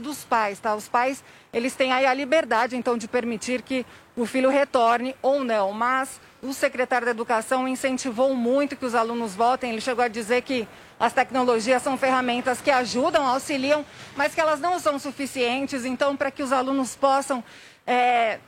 dos pais, tá? Os pais, eles têm aí a liberdade, então, de permitir que o filho retorne ou não, mas o secretário da Educação incentivou muito que os alunos voltem. Ele chegou a dizer que as tecnologias são ferramentas que ajudam, auxiliam, mas que elas não são suficientes. Então, para que os alunos possam é,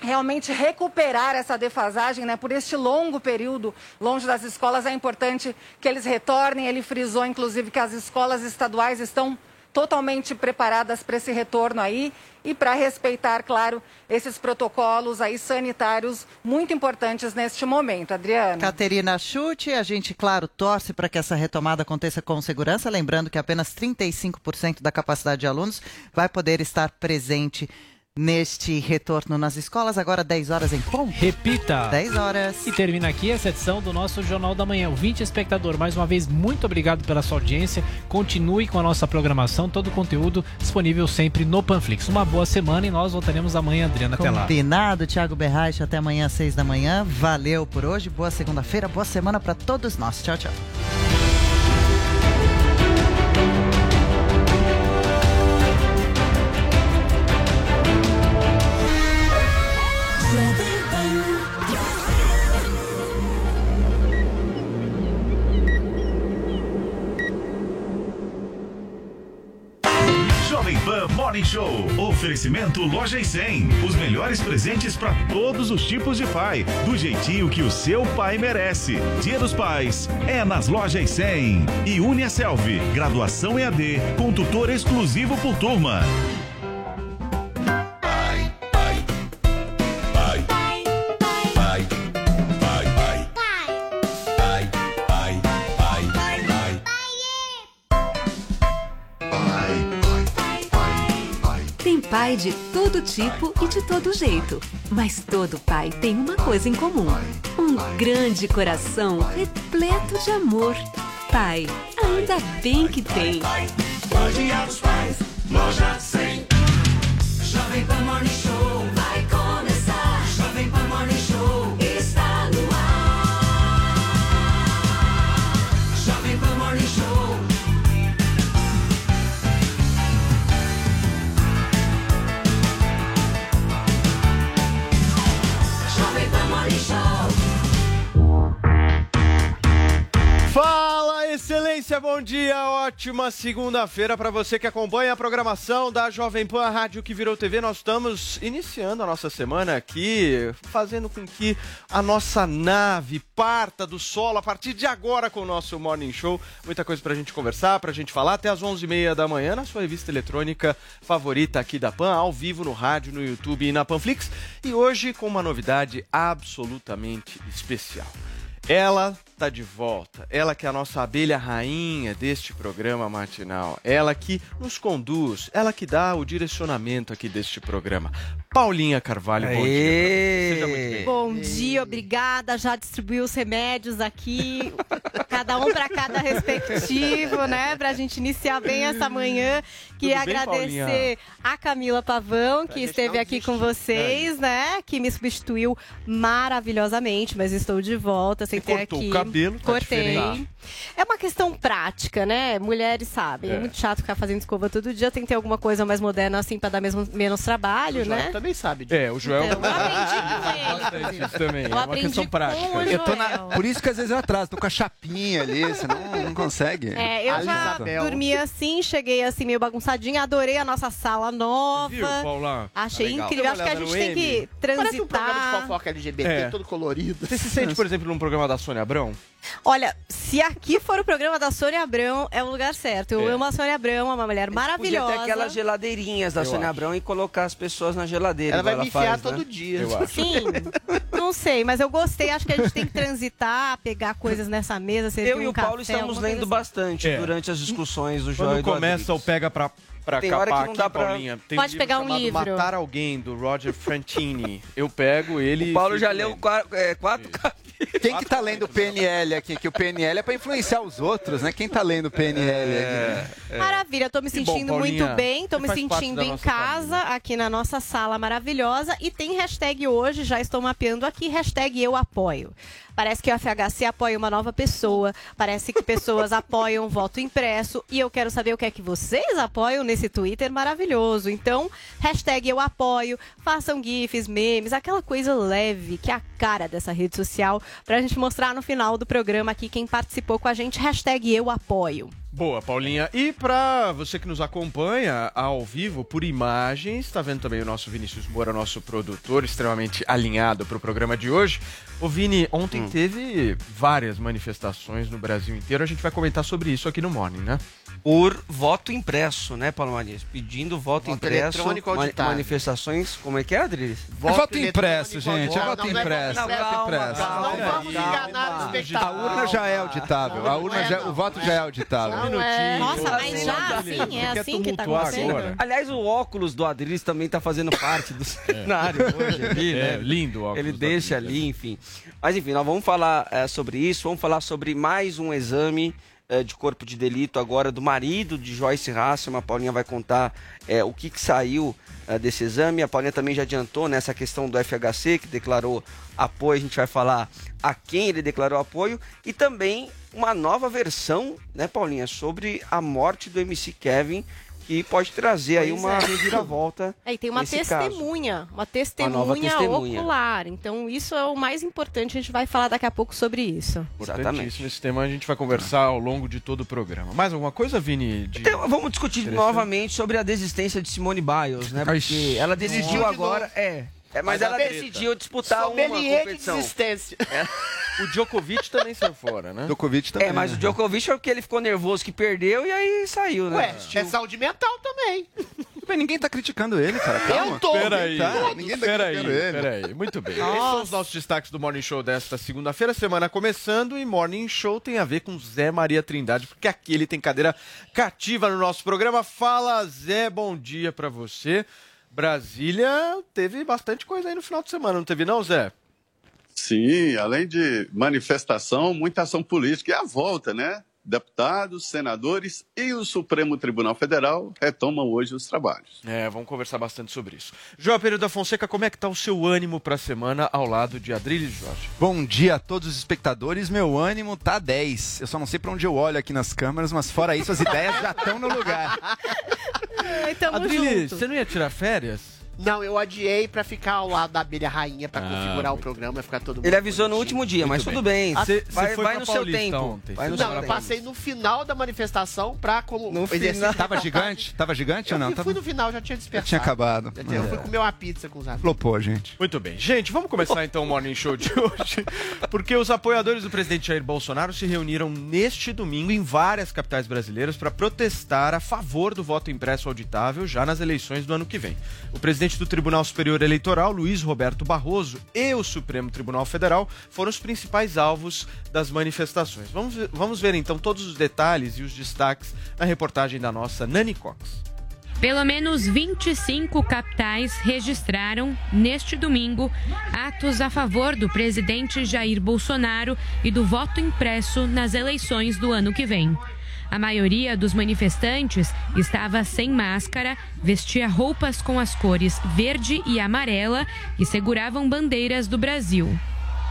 realmente recuperar essa defasagem, né, por este longo período longe das escolas, é importante que eles retornem. Ele frisou, inclusive, que as escolas estaduais estão totalmente preparadas para esse retorno aí e para respeitar, claro, esses protocolos aí sanitários muito importantes neste momento. Adriana. Caterina Chute, a gente, claro, torce para que essa retomada aconteça com segurança, lembrando que apenas 35% da capacidade de alunos vai poder estar presente neste retorno nas escolas. Agora 10 horas em ponto. Repita. 10 horas. E termina aqui essa edição do nosso Jornal da Manhã. O 20 espectador, mais uma vez, muito obrigado pela sua audiência. Continue com a nossa programação, todo o conteúdo disponível sempre no Panflix. Uma boa semana e nós voltaremos amanhã, Adriana. Até lá. Combinado, Thiago Berraich, até amanhã às 6 da manhã. Valeu por hoje. Boa segunda-feira, boa semana para todos nós. Tchau, tchau. Morning Show. Oferecimento Loja e 100. Os melhores presentes para todos os tipos de pai. Do jeitinho que o seu pai merece. Dia dos Pais é nas Lojas e 100. E Uniaselv. Graduação EAD com tutor exclusivo por turma. Pai de todo tipo e de todo jeito. Mas todo pai tem uma coisa em comum: um grande coração repleto de amor. Pai, ainda bem que tem. Pais, loja 100. Jovem Pan Morning excelência, bom dia, ótima segunda-feira para você que acompanha a programação da Jovem Pan Rádio que virou TV. Nós estamos iniciando a nossa semana aqui, fazendo com que a nossa nave parta do solo a partir de agora com o nosso Morning Show. Muita coisa pra gente conversar, pra gente falar até às 11h30 da manhã na sua revista eletrônica favorita aqui da Pan, ao vivo no rádio, no YouTube e na Panflix. E hoje com uma novidade absolutamente especial. Ela tá de volta. Ela que é a nossa abelha rainha deste programa matinal. Ela que nos conduz, ela que dá o direcionamento aqui deste programa. Paulinha Carvalho, bom dia. Seja muito bem. Bom dia, obrigada. Já distribuiu os remédios aqui, cada um para cada respectivo, né? Pra gente iniciar bem essa manhã. Queria bem, agradecer Paulinha? a Camila Pavão, que esteve aqui com vocês, né? Que me substituiu maravilhosamente, mas estou de volta, sem ter cortou o aqui. Cabelo, tá Cortei. diferente. É uma questão prática, né? Mulheres sabem. É. É. muito chato ficar fazendo escova todo dia. Tem que ter alguma coisa mais moderna assim pra dar mesmo, menos trabalho, né? também sabe disso. É, o Joel. Então, eu aprendi com ele. Isso também. Eu é uma questão com prática. o Eu tô na- Joel. Por isso que às vezes eu atraso, tô com a chapinha ali, você não, não consegue. É, eu A já Isabel. dormi assim, cheguei assim meio bagunçadinha, adorei a nossa sala nova. Viu, Paula? Achei Tá legal. incrível. Acho que a gente tem que M. Parece um programa de transitar. fofoca LGBT, É. todo colorido. Você se sente, por exemplo, num programa da Sônia Abrão? Olha, se aqui for o programa da Sônia Abrão, é o lugar certo. Eu É. amo a Sônia Abrão, é uma mulher Podia maravilhosa. ter aquelas geladeirinhas da Eu Sônia acho. Abrão e colocar as pessoas na geladeira. Ela vai igual me enfiar faz, todo né? dia. Eu acho. Sim, não sei, mas eu gostei. Acho que a gente tem que transitar, pegar coisas nessa mesa. Eu e um o Paulo café, estamos lendo assim. bastante É. durante as discussões do Joy Quando e do começa o pega pra, pra Tem hora capar que não aqui, dá pra- Paulinha, tem Pode livro pegar um livro. Matar Alguém, do Roger Frantini. Eu pego ele... O Paulo já leu quatro, é, quatro capítulos. Quem que tá lendo o PNL aqui? Que o PNL é pra influenciar os outros, né? Quem tá lendo o PNL aqui? Maravilha, tô me Que bom, sentindo Paulinha. muito bem, tô me sentindo em casa, aqui na nossa sala maravilhosa. E tem hashtag hoje, já estou mapeando aqui, hashtag eu apoio. Parece que o FHC apoia uma nova pessoa, parece que pessoas apoiam o voto impresso. E eu quero saber o que é que vocês apoiam nesse Twitter maravilhoso. Então, hashtag eu apoio, façam GIFs, memes, aquela coisa leve, que é a cara dessa rede social, pra gente mostrar no final do programa aqui quem participou com a gente, hashtag eu apoio. Boa, Paulinha. E pra você que nos acompanha ao vivo por imagens, tá vendo também o nosso Vinícius Moura, nosso produtor, extremamente alinhado pro programa de hoje. Ô Vini, ontem Hum. teve várias manifestações no Brasil inteiro. A gente vai comentar sobre isso aqui no Morning, né? Por voto impresso, né, Paulo Manias? Pedindo voto, Voto impresso, eletrônico ma- auditável. manifestações, como é que é, Adriles? É voto impresso, gente. É voto é impresso. voto Voto impresso. Não vamos enganar o A espectador. urna já é auditável. A urna já, o voto já é auditável. É. Nossa, mas já assim, é assim que tá acontecendo? Aliás, o óculos do Adriles também tá fazendo parte do cenário hoje ali, É, né? lindo o óculos Ele deixa Adriles, ali, enfim. Mas enfim, nós vamos falar eh, sobre isso, vamos falar sobre mais um exame de corpo de delito agora do marido de Joyce Hasselman. A Paulinha vai contar eh, o que, que saiu eh, desse exame. A Paulinha também já adiantou nessa questão do FHC, que declarou apoio. A gente vai falar a quem ele declarou apoio. E também uma nova versão, né, Paulinha, sobre a morte do MC Kevin, que pode trazer aí Pois uma é. reviravolta. É, e tem uma nesse caso. testemunha, uma testemunha, testemunha. ocular. Então, isso é o mais importante. A gente vai falar daqui a pouco sobre isso. Importantíssimo esse tema, a gente vai conversar ao longo de todo o programa. Mais alguma coisa, Vini? de- Então, vamos discutir novamente sobre a desistência de Simone Biles, né? Porque ela desistiu de agora. novo. É. é, mas Mas ela decidiu disputar uma Sommelier de competição. desistência. O Djokovic também saiu fora, né? Djokovic também. É, mas o Djokovic foi porque ele ficou nervoso que perdeu e aí saiu, né? Ué, é saúde mental também. Bem, ninguém tá criticando ele, cara. Calma. Eu tô. Peraí, Tá, ninguém tá peraí, criticando ele. peraí. Muito bem. Esses são os nossos destaques do Morning Show desta segunda-feira, semana começando, e Morning Show tem a ver com Zé Maria Trindade, porque aqui ele tem cadeira cativa no nosso programa. Fala, Zé, bom dia pra você. Brasília teve bastante coisa aí no final de semana, não teve não, Zé? Sim, além de manifestação, muita ação política. E a volta, né? Deputados, senadores e o Supremo Tribunal Federal retomam hoje os trabalhos. É, vamos conversar bastante sobre isso. João Pereira da Fonseca, como é que tá o seu ânimo pra semana ao lado de Adriles Jorge? Bom dia a todos os espectadores. Meu ânimo tá 10. Eu só não sei pra onde eu olho aqui nas câmeras, mas fora isso, as ideias já estão no lugar. Ai, Adriles, junto. você não ia tirar férias? Não, eu adiei pra ficar ao lado da abelha rainha, pra Ah, configurar o programa e ficar todo mundo. Ele avisou no último dia, mas tudo bem. Cê- vai cê vai no seu tempo. ontem, Vai no Não, eu tempo. passei no final da manifestação pra como No final. Tava gigante? Tava gigante ou não? Eu Tava... fui no final, já tinha Já dispersado. tinha acabado. Já tinha- Eu fui comer uma pizza com os amigos. Flopou, gente. Muito bem. Gente, vamos começar então o Morning Show de hoje, porque os apoiadores do presidente Jair Bolsonaro se reuniram neste domingo em várias capitais brasileiras para protestar a favor do voto impresso auditável já nas eleições do ano que vem. O presidente do Tribunal Superior Eleitoral, Luiz Roberto Barroso, e o Supremo Tribunal Federal foram os principais alvos das manifestações. Vamos, vamos ver então todos os detalhes e os destaques na reportagem da nossa Nani Cox. Pelo menos 25 capitais registraram, neste domingo, atos a favor do presidente Jair Bolsonaro e do voto impresso nas eleições do ano que vem. A maioria dos manifestantes estava sem máscara, vestia roupas com as cores verde e amarela e seguravam bandeiras do Brasil.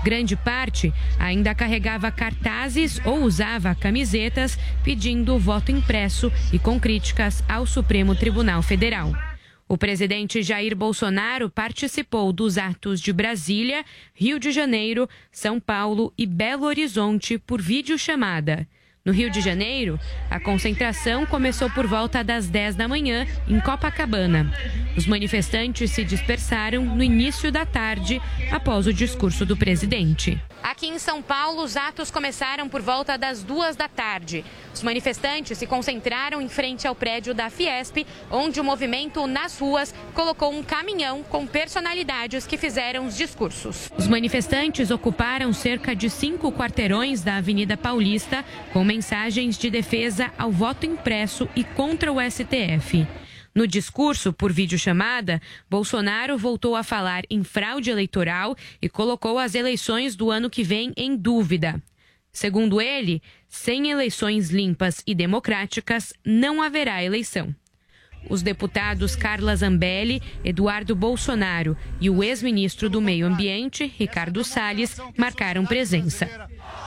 Grande parte ainda carregava cartazes ou usava camisetas pedindo voto impresso e com críticas ao Supremo Tribunal Federal. O presidente Jair Bolsonaro participou dos atos de Brasília, Rio de Janeiro, São Paulo e Belo Horizonte por videochamada. No Rio de Janeiro, a concentração começou por volta das 10 da manhã em Copacabana. Os manifestantes se dispersaram no início da tarde, após o discurso do presidente. Aqui em São Paulo, os atos começaram por volta das duas da tarde. Os manifestantes se concentraram em frente ao prédio da Fiesp, onde o movimento nas ruas colocou um caminhão com personalidades que fizeram os discursos. Os manifestantes ocuparam cerca de cinco quarteirões da Avenida Paulista, com mensagens de defesa ao voto impresso e contra o STF. No discurso por videochamada, Bolsonaro voltou a falar em fraude eleitoral e colocou as eleições do ano que vem em dúvida. Segundo ele, sem eleições limpas e democráticas, não haverá eleição. Os deputados Carla Zambelli, Eduardo Bolsonaro e o ex-ministro do Meio Ambiente, Ricardo Salles, marcaram presença.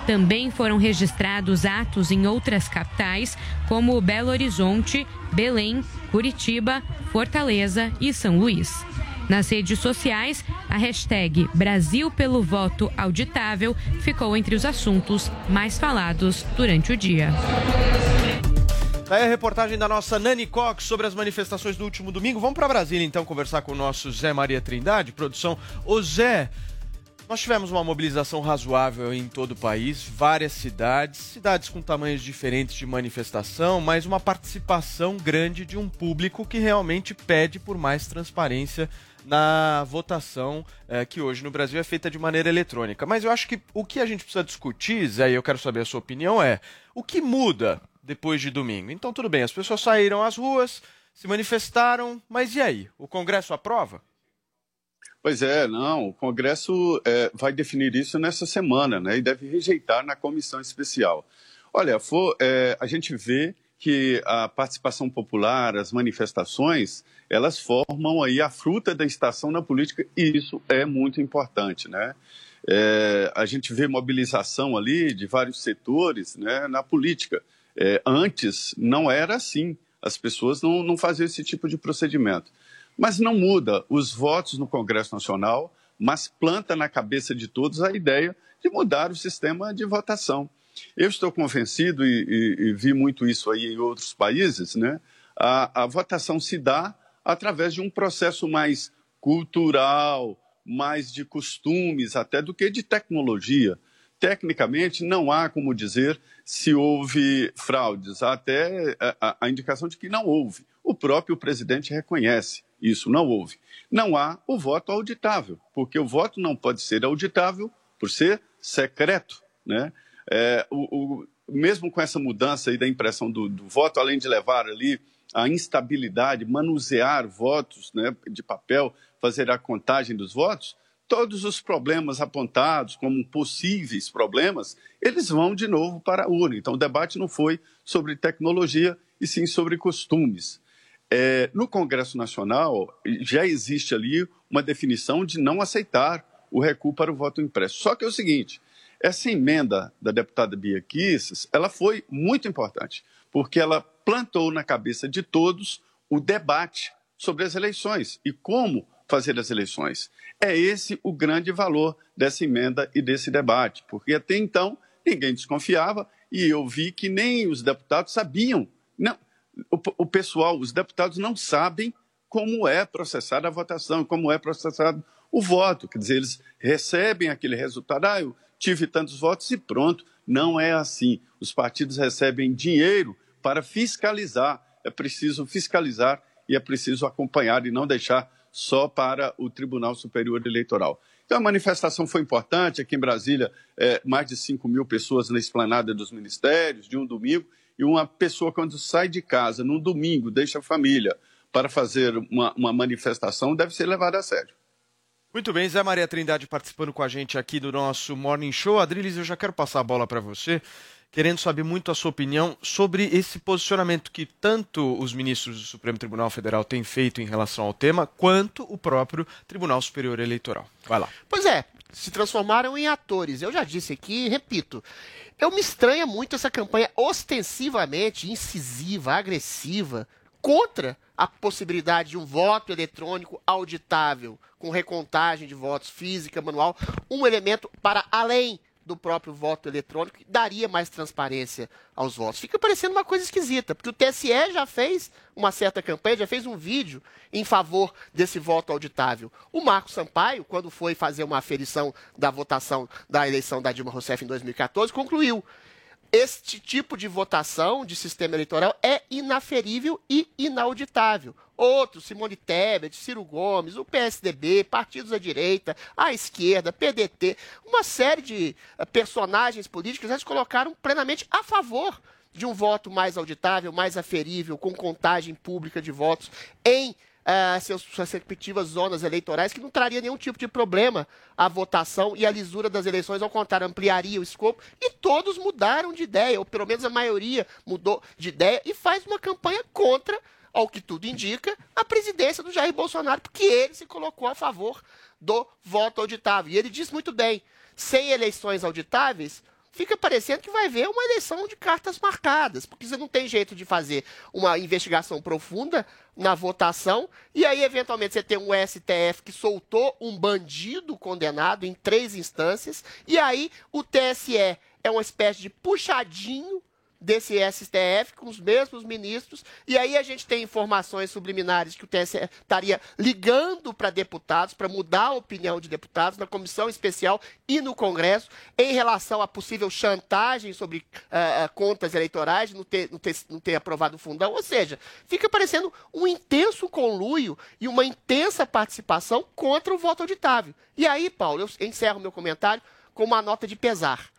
Também foram registrados atos em outras capitais, como Belo Horizonte, Belém, Curitiba, Fortaleza e São Luís. Nas redes sociais, a hashtag Brasil pelo Voto Auditável ficou entre os assuntos mais falados durante o dia. Daí a reportagem da nossa Nani Cox sobre as manifestações do último domingo. Vamos para Brasília então conversar com o nosso Zé Maria Trindade, produção. Ô Zé, nós tivemos uma mobilização razoável em todo o país, várias cidades, cidades com tamanhos diferentes de manifestação, mas uma participação grande de um público que realmente pede por mais transparência na votação eh, que hoje no Brasil é feita de maneira eletrônica. Mas eu acho que o que a gente precisa discutir, Zé, e eu quero saber a sua opinião, é o que muda depois de domingo. Então, tudo bem, as pessoas saíram às ruas, se manifestaram, mas e aí? O Congresso aprova? Pois é, não, o Congresso é, vai definir isso nessa semana, né? E deve rejeitar na comissão especial. Olha, for, é, a gente vê que a participação popular, as manifestações, elas formam aí a fruta da estação na política e isso é muito importante, né? É, a gente vê mobilização ali de vários setores né, na política. É, antes não era assim, as pessoas não, não faziam esse tipo de procedimento. Mas não muda os votos no Congresso Nacional, mas planta na cabeça de todos a ideia de mudar o sistema de votação. Eu estou convencido, e, e, e vi muito isso aí em outros países, né? A, a votação se dá através de um processo mais cultural, mais de costumes, até do que de tecnologia. Tecnicamente, não há como dizer se houve fraudes, há até a, a indicação de que não houve. O próprio presidente reconhece isso, não houve. Não há o voto auditável, porque o voto não pode ser auditável por ser secreto. Né? É, o, o, mesmo com essa mudança aí da impressão do, do, voto, além de levar ali a instabilidade, manusear votos né, de papel, fazer a contagem dos votos, todos os problemas apontados como possíveis problemas, eles vão de novo para a urna. Então, o debate não foi sobre tecnologia, e sim sobre costumes. É, no Congresso Nacional, já existe ali uma definição de não aceitar o recuo para o voto impresso. Só que é o seguinte, essa emenda da deputada Bia Kisses, ela foi muito importante, porque ela plantou na cabeça de todos o debate sobre as eleições e como fazer as eleições. É esse o grande valor dessa emenda e desse debate, porque até então ninguém desconfiava e eu vi que nem os deputados sabiam. Não, o, o pessoal, os deputados não sabem como é processada a votação, como é processado o voto. Quer dizer, eles recebem aquele resultado, ah, eu tive tantos votos e pronto. Não é assim. Os partidos recebem dinheiro para fiscalizar. É preciso fiscalizar e é preciso acompanhar e não deixar só para o Tribunal Superior Eleitoral. Então, a manifestação foi importante. Aqui em Brasília, é, mais de 5 mil pessoas na esplanada dos ministérios, de um domingo. E uma pessoa, quando sai de casa num domingo, deixa a família para fazer uma, uma manifestação, deve ser levada a sério. Muito bem, Zé Maria Trindade participando com a gente aqui do nosso Morning Show. Adriles, eu já quero passar a bola para você, querendo saber muito a sua opinião sobre esse posicionamento que tanto os ministros do Supremo Tribunal Federal têm feito em relação ao tema, quanto o próprio Tribunal Superior Eleitoral. Vai lá. Pois é, se transformaram em atores. Eu já disse aqui repito. Eu me estranha muito essa campanha ostensivamente incisiva, agressiva, contra a possibilidade de um voto eletrônico auditável, com recontagem de votos física, manual, um elemento para além do próprio voto eletrônico, daria mais transparência aos votos. Fica parecendo uma coisa esquisita, porque o TSE já fez uma certa campanha, já fez um vídeo em favor desse voto auditável. O Marco Sampaio, quando foi fazer uma aferição da votação da eleição da Dilma Rousseff em 2014, concluiu este tipo de votação de sistema eleitoral é inaferível e inauditável. Outros, Simone Tebet, Ciro Gomes, o PSDB, partidos à direita, à esquerda, PDT, uma série de eh, personagens políticos, eles colocaram plenamente a favor de um voto mais auditável, mais aferível, com contagem pública de votos em uh, seus, suas respectivas zonas eleitorais, que não traria nenhum tipo de problema à votação e à lisura das eleições, ao contrário, ampliaria o escopo. E todos mudaram de ideia, ou pelo menos a maioria mudou de ideia e faz uma campanha contra, ao que tudo indica, a presidência do Jair Bolsonaro, porque ele se colocou a favor do voto auditável. E ele diz muito bem: sem eleições auditáveis, fica parecendo que vai haver uma eleição de cartas marcadas, porque você não tem jeito de fazer uma investigação profunda na votação, e aí, eventualmente, você tem um STF que soltou um bandido condenado em três instâncias, e aí o TSE é uma espécie de puxadinho desse STF com os mesmos ministros, e aí a gente tem informações subliminares que o TSE estaria ligando para deputados, para mudar a opinião de deputados na comissão especial e no Congresso em relação à possível chantagem sobre uh, contas eleitorais, não ter, não, ter, não ter aprovado o fundão, ou seja, fica parecendo um intenso conluio e uma intensa participação contra o voto auditável. E aí, Paulo, eu encerro meu comentário com uma nota de pesar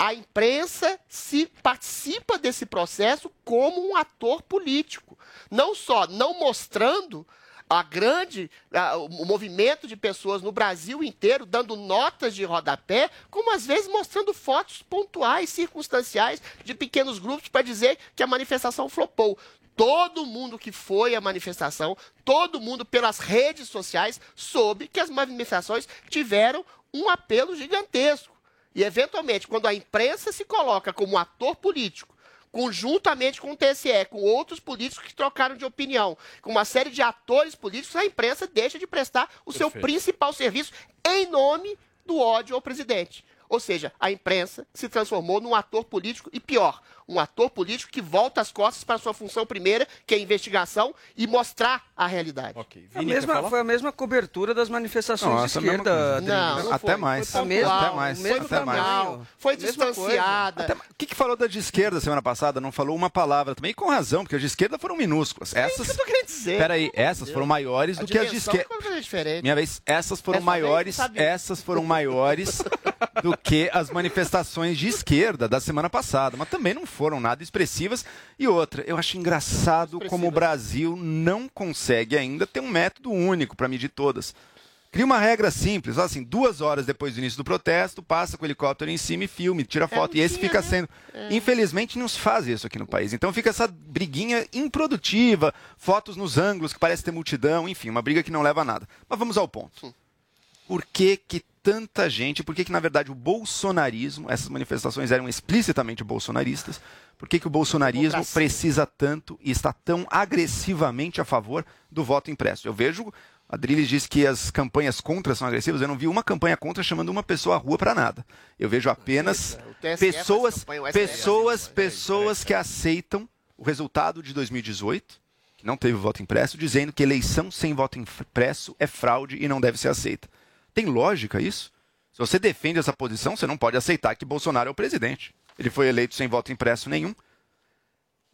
a imprensa se participa desse processo como um ator político, não só não mostrando a grande a, o movimento de pessoas no Brasil inteiro dando notas de rodapé, como às vezes mostrando fotos pontuais, circunstanciais de pequenos grupos para dizer que a manifestação flopou. Todo mundo que foi à manifestação, todo mundo pelas redes sociais soube que as manifestações tiveram um apelo gigantesco. E, eventualmente, quando a imprensa se coloca como ator político, conjuntamente com o TSE, com outros políticos que trocaram de opinião, com uma série de atores políticos, a imprensa deixa de prestar o Perfeito. seu principal serviço em nome do ódio ao presidente. Ou seja, a imprensa se transformou num ator político e pior, um ator político que volta as costas para a sua função primeira, que é a investigação e mostrar a realidade. Okay. A mesma, foi a mesma cobertura das manifestações não, de esquerda. Não, não, até mais. Foi mesma, até mais. Foi, até mais. foi distanciada. Até, o que, que falou da de esquerda semana passada? Não falou uma palavra também, com razão, porque as de esquerda foram minúsculas. Essas. É isso que eu tô querendo dizer. Peraí, essas foram maiores do que as de esquerda. Minha vez, essas foram Essa maiores. Essas foram maiores do que as manifestações de esquerda da semana passada. Mas também não foram nada expressivas. E outra, eu acho engraçado como o Brasil não consegue ainda ter um método único para medir todas. Cria uma regra simples, assim, duas horas depois do início do protesto, passa com o helicóptero em cima e filme, tira é, foto. É, e esse fica né? sendo. É. Infelizmente, não se faz isso aqui no país. Então fica essa briguinha improdutiva, fotos nos ângulos que parece ter multidão, enfim, uma briga que não leva a nada. Mas vamos ao ponto. Por que, que tanta gente, por que, que na verdade o bolsonarismo, essas manifestações eram explicitamente bolsonaristas, por que, que o bolsonarismo precisa tanto e está tão agressivamente a favor do voto impresso? Eu vejo, a Drilis diz que as campanhas contra são agressivas, eu não vi uma campanha contra chamando uma pessoa à rua para nada. Eu vejo apenas pessoas, pessoas, pessoas que aceitam o resultado de 2018 que não teve voto impresso, dizendo que eleição sem voto impresso é fraude e não deve ser aceita. Tem lógica isso? Se você defende essa posição, você não pode aceitar que Bolsonaro é o presidente. Ele foi eleito sem voto impresso nenhum.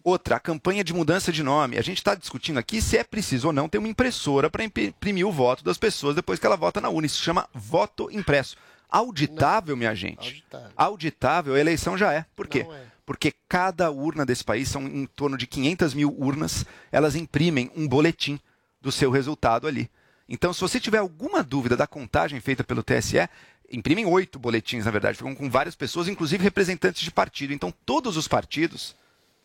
Outra, a campanha de mudança de nome. A gente está discutindo aqui se é preciso ou não ter uma impressora para imprimir o voto das pessoas depois que ela vota na urna. Isso se chama voto impresso. Auditável, não. minha gente. Auditável. Auditável, a eleição já é. Por quê? É. Porque cada urna desse país, são em torno de 500 mil urnas, elas imprimem um boletim do seu resultado ali. Então, se você tiver alguma dúvida da contagem feita pelo TSE, imprimem oito boletins, na verdade, ficam com várias pessoas, inclusive representantes de partido. Então, todos os partidos,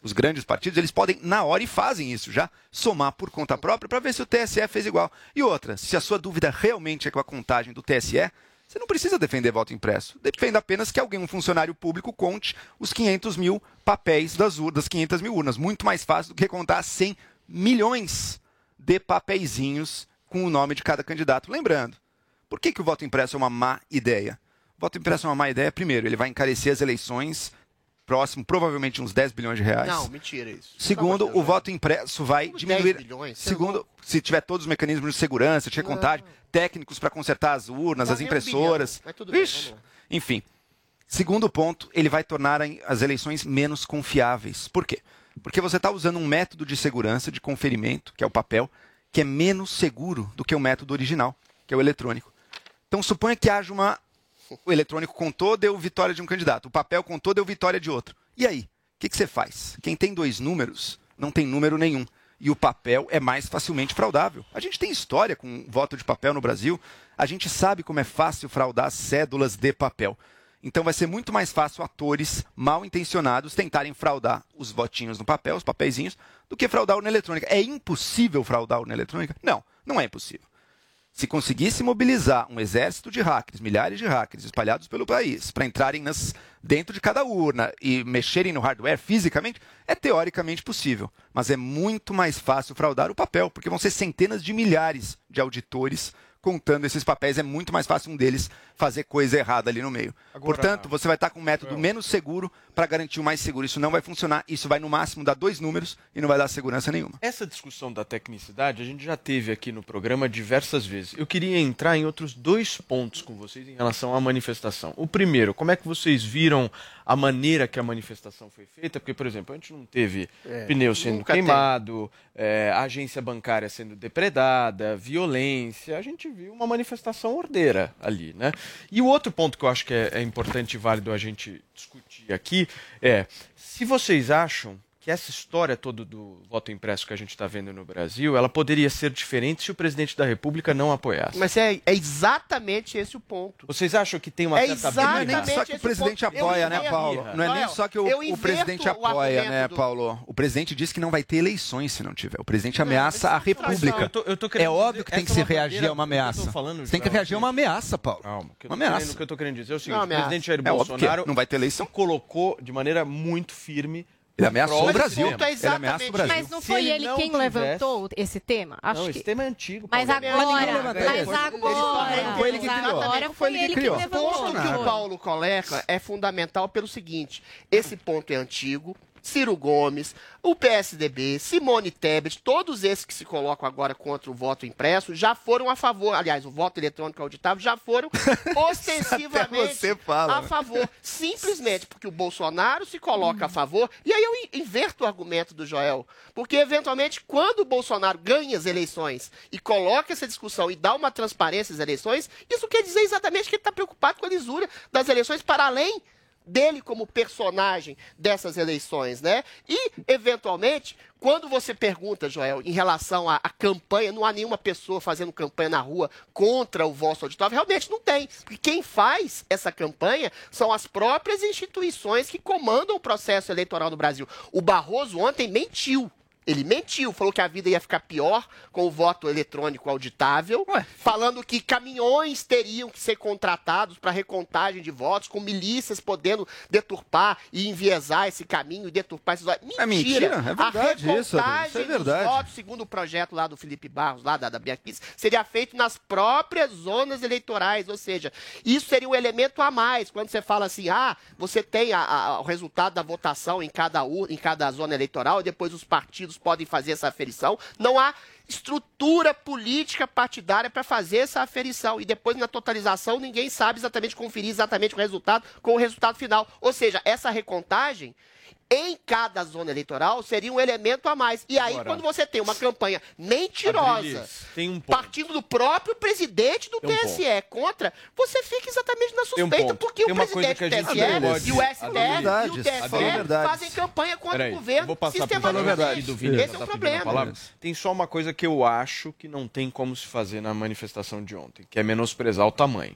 os grandes partidos, eles podem, na hora, e fazem isso já, somar por conta própria para ver se o TSE fez igual. E outra, se a sua dúvida realmente é com a contagem do TSE, você não precisa defender voto impresso. Defenda apenas que alguém, um funcionário público, conte os 500 mil papéis das, das 500 mil urnas. Muito mais fácil do que contar 100 milhões de papeizinhos com o nome de cada candidato. Lembrando, por que, que o voto impresso é uma má ideia? voto impresso é uma má ideia. Primeiro, ele vai encarecer as eleições próximo, provavelmente uns 10 bilhões de reais. Não, mentira isso. Segundo, o voto impresso vai Como diminuir. 10 bilhões? Você Segundo, se tiver todos os mecanismos de segurança, tiver contagem, técnicos para consertar as urnas, Tá as nem um impressoras. bilhão, bem, enfim. Segundo ponto, ele vai tornar as eleições menos confiáveis. Por quê? Porque você está usando um método de segurança, de conferimento, que é o papel, que é menos seguro do que o método original, que é o eletrônico. Então suponha que haja uma. O eletrônico contou, deu vitória de um candidato. O papel contou, deu vitória de outro. E aí? O que, que você faz? Quem tem dois números não tem número nenhum. E o papel é mais facilmente fraudável. A gente tem história com voto de papel no Brasil. A gente sabe como é fácil fraudar cédulas de papel. Então vai ser muito mais fácil atores mal intencionados tentarem fraudar os votinhos no papel, os papeizinhos, do que fraudar a urna eletrônica. É impossível fraudar a urna eletrônica? Não, não é impossível. Se conseguisse mobilizar um exército de hackers, milhares de hackers espalhados pelo país, para entrarem nas, dentro de cada urna e mexerem no hardware fisicamente, é teoricamente possível. Mas é muito mais fácil fraudar o papel, porque vão ser centenas de milhares de auditores contando esses papéis. É muito mais fácil um deles fazer coisa errada ali no meio. Agora- Portanto, você vai estar com um método menos seguro para garantir o mais seguro. Isso não vai funcionar. Isso vai, no máximo, dar dois números e não vai dar segurança nenhuma. Essa discussão da tecnicidade a gente já teve aqui no programa diversas vezes. Eu queria entrar em outros dois pontos com vocês em relação à manifestação. O primeiro, como é que vocês viram a maneira que a manifestação foi feita? Porque, por exemplo, a gente não teve É, pneu sendo queimado, é, agência bancária sendo depredada, violência. A gente viu uma manifestação ordeira ali, né? E o outro ponto que eu acho que é, é importante e válido a gente discutir aqui é se vocês acham que essa história toda do voto impresso que a gente está vendo no Brasil, ela poderia ser diferente se o presidente da República não apoiasse. Mas é, é exatamente esse o ponto. Vocês acham que tem uma É certa exatamente Não é nem só que o presidente ponto. Eu apoia, né. Paulo? Não é nem só que o, eu o presidente apoia, né, do- Paulo? O presidente disse que não vai ter eleições se não tiver. O presidente ameaça a Eu República. tô- eu tô É óbvio que tem que se é uma reagir a uma eu ameaça. falando tem que reagir a uma ameaça, Paulo. Calma, o que eu Uma ameaça. o que eu tô querendo dizer é o seguinte: Não, o presidente Jair É Bolsonaro não vai ter eleição. se colocou de maneira muito firme. Ele ameaçou o Brasil. é Ele ameaça o Brasil. Mas não foi ele ele não quem tivesse- levantou esse tema? Acho Não, que... esse tema é antigo. Mas agora, mas agora, foi ele que criou. agora Foi ele que criou. O ponto que o Paulo coloca é fundamental pelo seguinte: esse ponto é antigo. Ciro Gomes, o PSDB, Simone Tebet, todos esses que se colocam agora contra o voto impresso já foram a favor. Aliás, o voto eletrônico auditável já foram ostensivamente a né? favor. Simplesmente porque o Bolsonaro se coloca a favor. E aí eu in- inverto o argumento do Joel. Porque, eventualmente, quando o Bolsonaro ganha as eleições e coloca essa discussão e dá uma transparência às eleições, isso quer dizer exatamente que ele está preocupado com a lisura das eleições para além dele como personagem dessas eleições, né? E, eventualmente, quando você pergunta, Joel, em relação à, à campanha, não há nenhuma pessoa fazendo campanha na rua contra o voto auditável, realmente não tem. Porque quem faz essa campanha são as próprias instituições que comandam o processo eleitoral no Brasil. O Barroso ontem mentiu. Ele mentiu, falou que a vida ia ficar pior com o voto eletrônico auditável, falando que caminhões teriam que ser contratados para recontagem de votos, com milícias podendo deturpar e enviesar esse caminho e deturpar esses votos. Mentira! É mentira, é verdade a isso, Adriano, isso é recontagem verdade. dos votos, segundo o projeto lá do Felipe Barros, lá da, da Biaquice, seria feito nas próprias zonas eleitorais, ou seja, isso seria um elemento a mais, quando você fala assim, ah, você tem a- a- o resultado da votação em cada, ur- em cada zona eleitoral, e depois os partidos podem fazer essa aferição, não há estrutura política partidária para fazer essa aferição. E depois, na totalização, ninguém sabe exatamente conferir exatamente o resultado com o resultado final. Ou seja, essa recontagem em cada zona eleitoral seria um elemento a mais. E aí, Agora- quando você tem uma campanha mentirosa, Adriles, tem um partindo do próprio presidente do Tem um TSE contra, você fica exatamente na um suspeita, ponto. porque Tem o presidente do pode- e o STF e o TSE fazem campanha contra Peraí, o governo sistematicamente. Esse é um a problema. Tem só uma coisa que eu acho que não tem como se fazer na manifestação de ontem, que é menosprezar o tamanho.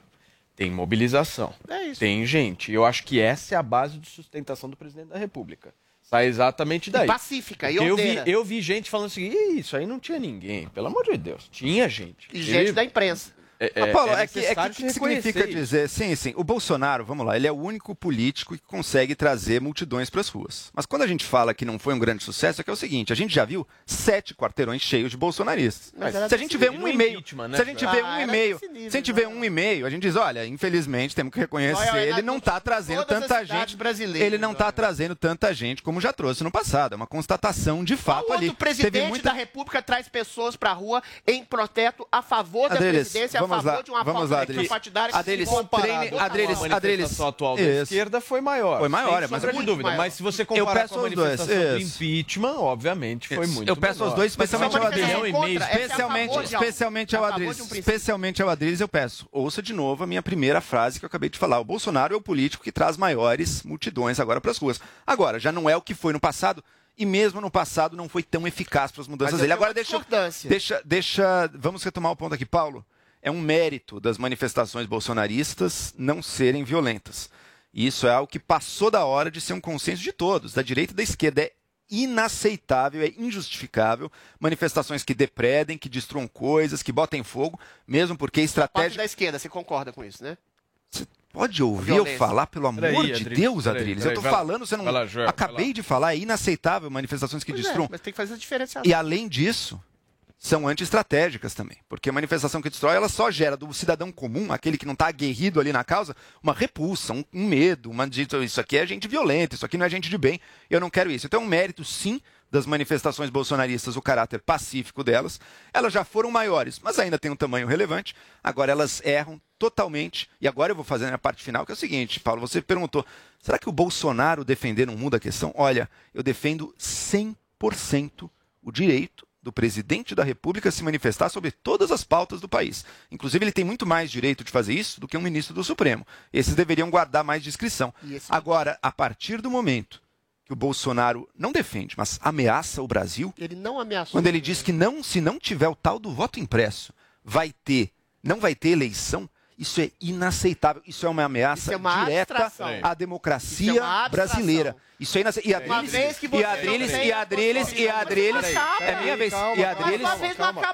Tem mobilização, É isso. tem gente. Eu acho que essa é a base de sustentação do presidente da República. Sai exatamente daí. E pacífica, e eu vi, eu vi gente falando assim, "Ih, isso aí não tinha ninguém. Pelo amor de Deus, tinha gente. E gente da imprensa. É, é, Paulo, é, é que, é que, que significa dizer, sim, sim, o Bolsonaro, vamos lá, ele é o único político que consegue trazer multidões para as ruas. Mas quando a gente fala que não foi um grande sucesso, é que é o seguinte, a gente já viu sete quarteirões cheios de bolsonaristas. Mas se a gente vê um e-mail, né, se a gente vê um ah, e-mail, se a gente vê um e-mail, a gente diz, olha, infelizmente temos que reconhecer, ele não está trazendo tanta gente, ele não está trazendo tanta gente como já trouxe no passado. É uma constatação de fato Qual ali. O presidente muita... da República traz pessoas para a rua em protesto a favor da presidência, vamos favor lá, de uma vamos lá, Adriles. partidária Adriles, treine, Adriles, a manifestação atual da esquerda foi maior. Foi maior, é mas de dúvida. Maior. Mas se você comparar com a manifestação do impeachment, obviamente foi muito Eu peço aos dois, especialmente ao Adriles. Especialmente, especialmente ao Adriles. Especialmente ao Adriles, eu peço. Ouça de novo a minha primeira frase que eu acabei de falar. O Bolsonaro é o político que traz maiores multidões agora para as ruas. Agora, já não é o que foi no passado e mesmo no passado não foi tão eficaz para as mudanças dele. Agora deixa, deixa, deixa, vamos retomar o ponto aqui, Paulo é um mérito das manifestações bolsonaristas não serem violentas. E isso é algo que passou da hora de ser um consenso de todos, da direita e da esquerda. É inaceitável, é injustificável manifestações que depredem, que destruam coisas, que botem fogo, mesmo porque estratégia. Parte da esquerda, você concorda com isso, né? Você pode ouvir Violência. eu falar, pelo amor aí, de Deus, Adriles? Eu estou falando, você não. Lá, Joel, Acabei de falar, é inaceitável manifestações que pois é, destruam. É, mas tem que fazer a diferença. E além disso, são anti-estratégicas também. Porque a manifestação que destrói, ela só gera do cidadão comum, aquele que não está aguerrido ali na causa, uma repulsa, um, um medo, uma isso aqui é gente violenta, isso aqui não é gente de bem, eu não quero isso. Então é um mérito, sim, das manifestações bolsonaristas, o caráter pacífico delas. Elas já foram maiores, mas ainda têm um tamanho relevante. Agora elas erram totalmente. E agora eu vou fazer a parte final, que é o seguinte, Paulo, você perguntou, será que o Bolsonaro defender não muda a questão? Olha, eu defendo 100% o direito do presidente da República se manifestar sobre todas as pautas do país. Inclusive, ele tem muito mais direito de fazer isso do que um ministro do Supremo. Esses deveriam guardar mais discrição. Esse... Agora, a partir do momento que o Bolsonaro não defende, mas ameaça o Brasil. Ele não ameaçou. Quando ele diz que não, se não tiver o tal do voto impresso, vai ter, não vai ter eleição. Isso é inaceitável. Isso é uma ameaça é uma direta à democracia é brasileira. Isso aí nas... e Adriles, e Adriles, e Adriles, e Adriles, é minha vez. E Adriles,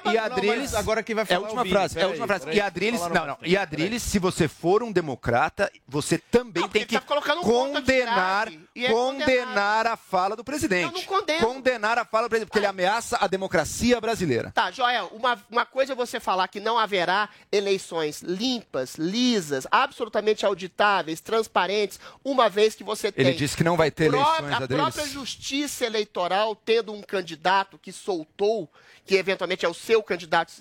e Adriles, agora quem vai falar é a última frase, é a última frase. E Adriles, não, não. E Adriles, se você for um democrata, você também tem que condenar, condenar a fala do presidente. Condenar a fala do presidente, porque ele ameaça a democracia brasileira. Tá, Joel, uma, uma coisa é você falar que não haverá eleições limpas, lisas, absolutamente auditáveis, transparentes, uma vez que você tem. Ele disse que não vai ter eleições, a própria justiça eleitoral tendo um candidato que soltou, que eventualmente é o seu candidato.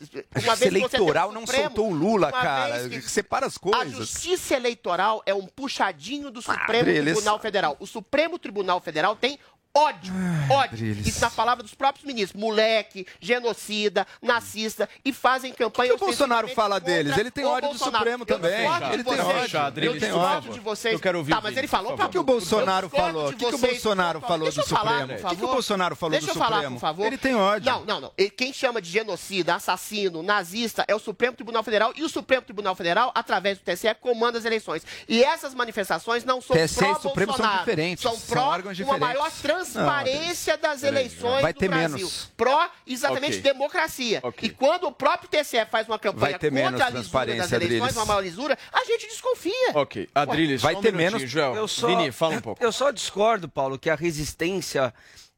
Uma a justiça eleitoral um não soltou o Lula, cara. Que separa as coisas. A justiça eleitoral é um puxadinho do Supremo ah, Tribunal Federal. O Supremo Tribunal Federal tem ódio, ah, ódio. Isso na palavra dos próprios ministros. Moleque, genocida, nazista e fazem campanha. O que o Bolsonaro fala deles? Ele tem ódio Bolsonaro. do Supremo também. Ele tem ódio. Eu tenho ódio de vocês. Eu quero ouvir. Tá, mas ele falou O que o Bolsonaro falou? O que o Bolsonaro falou do Supremo? O que o Bolsonaro falou do Supremo? Deixa eu falar, por favor. Ele tem ódio. Não, não, não. Quem chama de genocida, assassino, nazista é o Supremo Tribunal Federal e o Supremo Tribunal Federal, através do TSE, comanda as eleições. E essas manifestações não são TSE e Supremo são diferentes. São pró uma maior transparência transparência das eleições vai ter do Brasil. Menos. Pró, exatamente, okay. democracia. Okay. E quando o próprio TSE faz uma campanha contra a lisura das eleições, uma maior lisura, a gente desconfia. Ok. Adriles, vai ter um menos. Joel. Eu só, Vini, fala um pouco. Eu só discordo, Paulo, que a resistência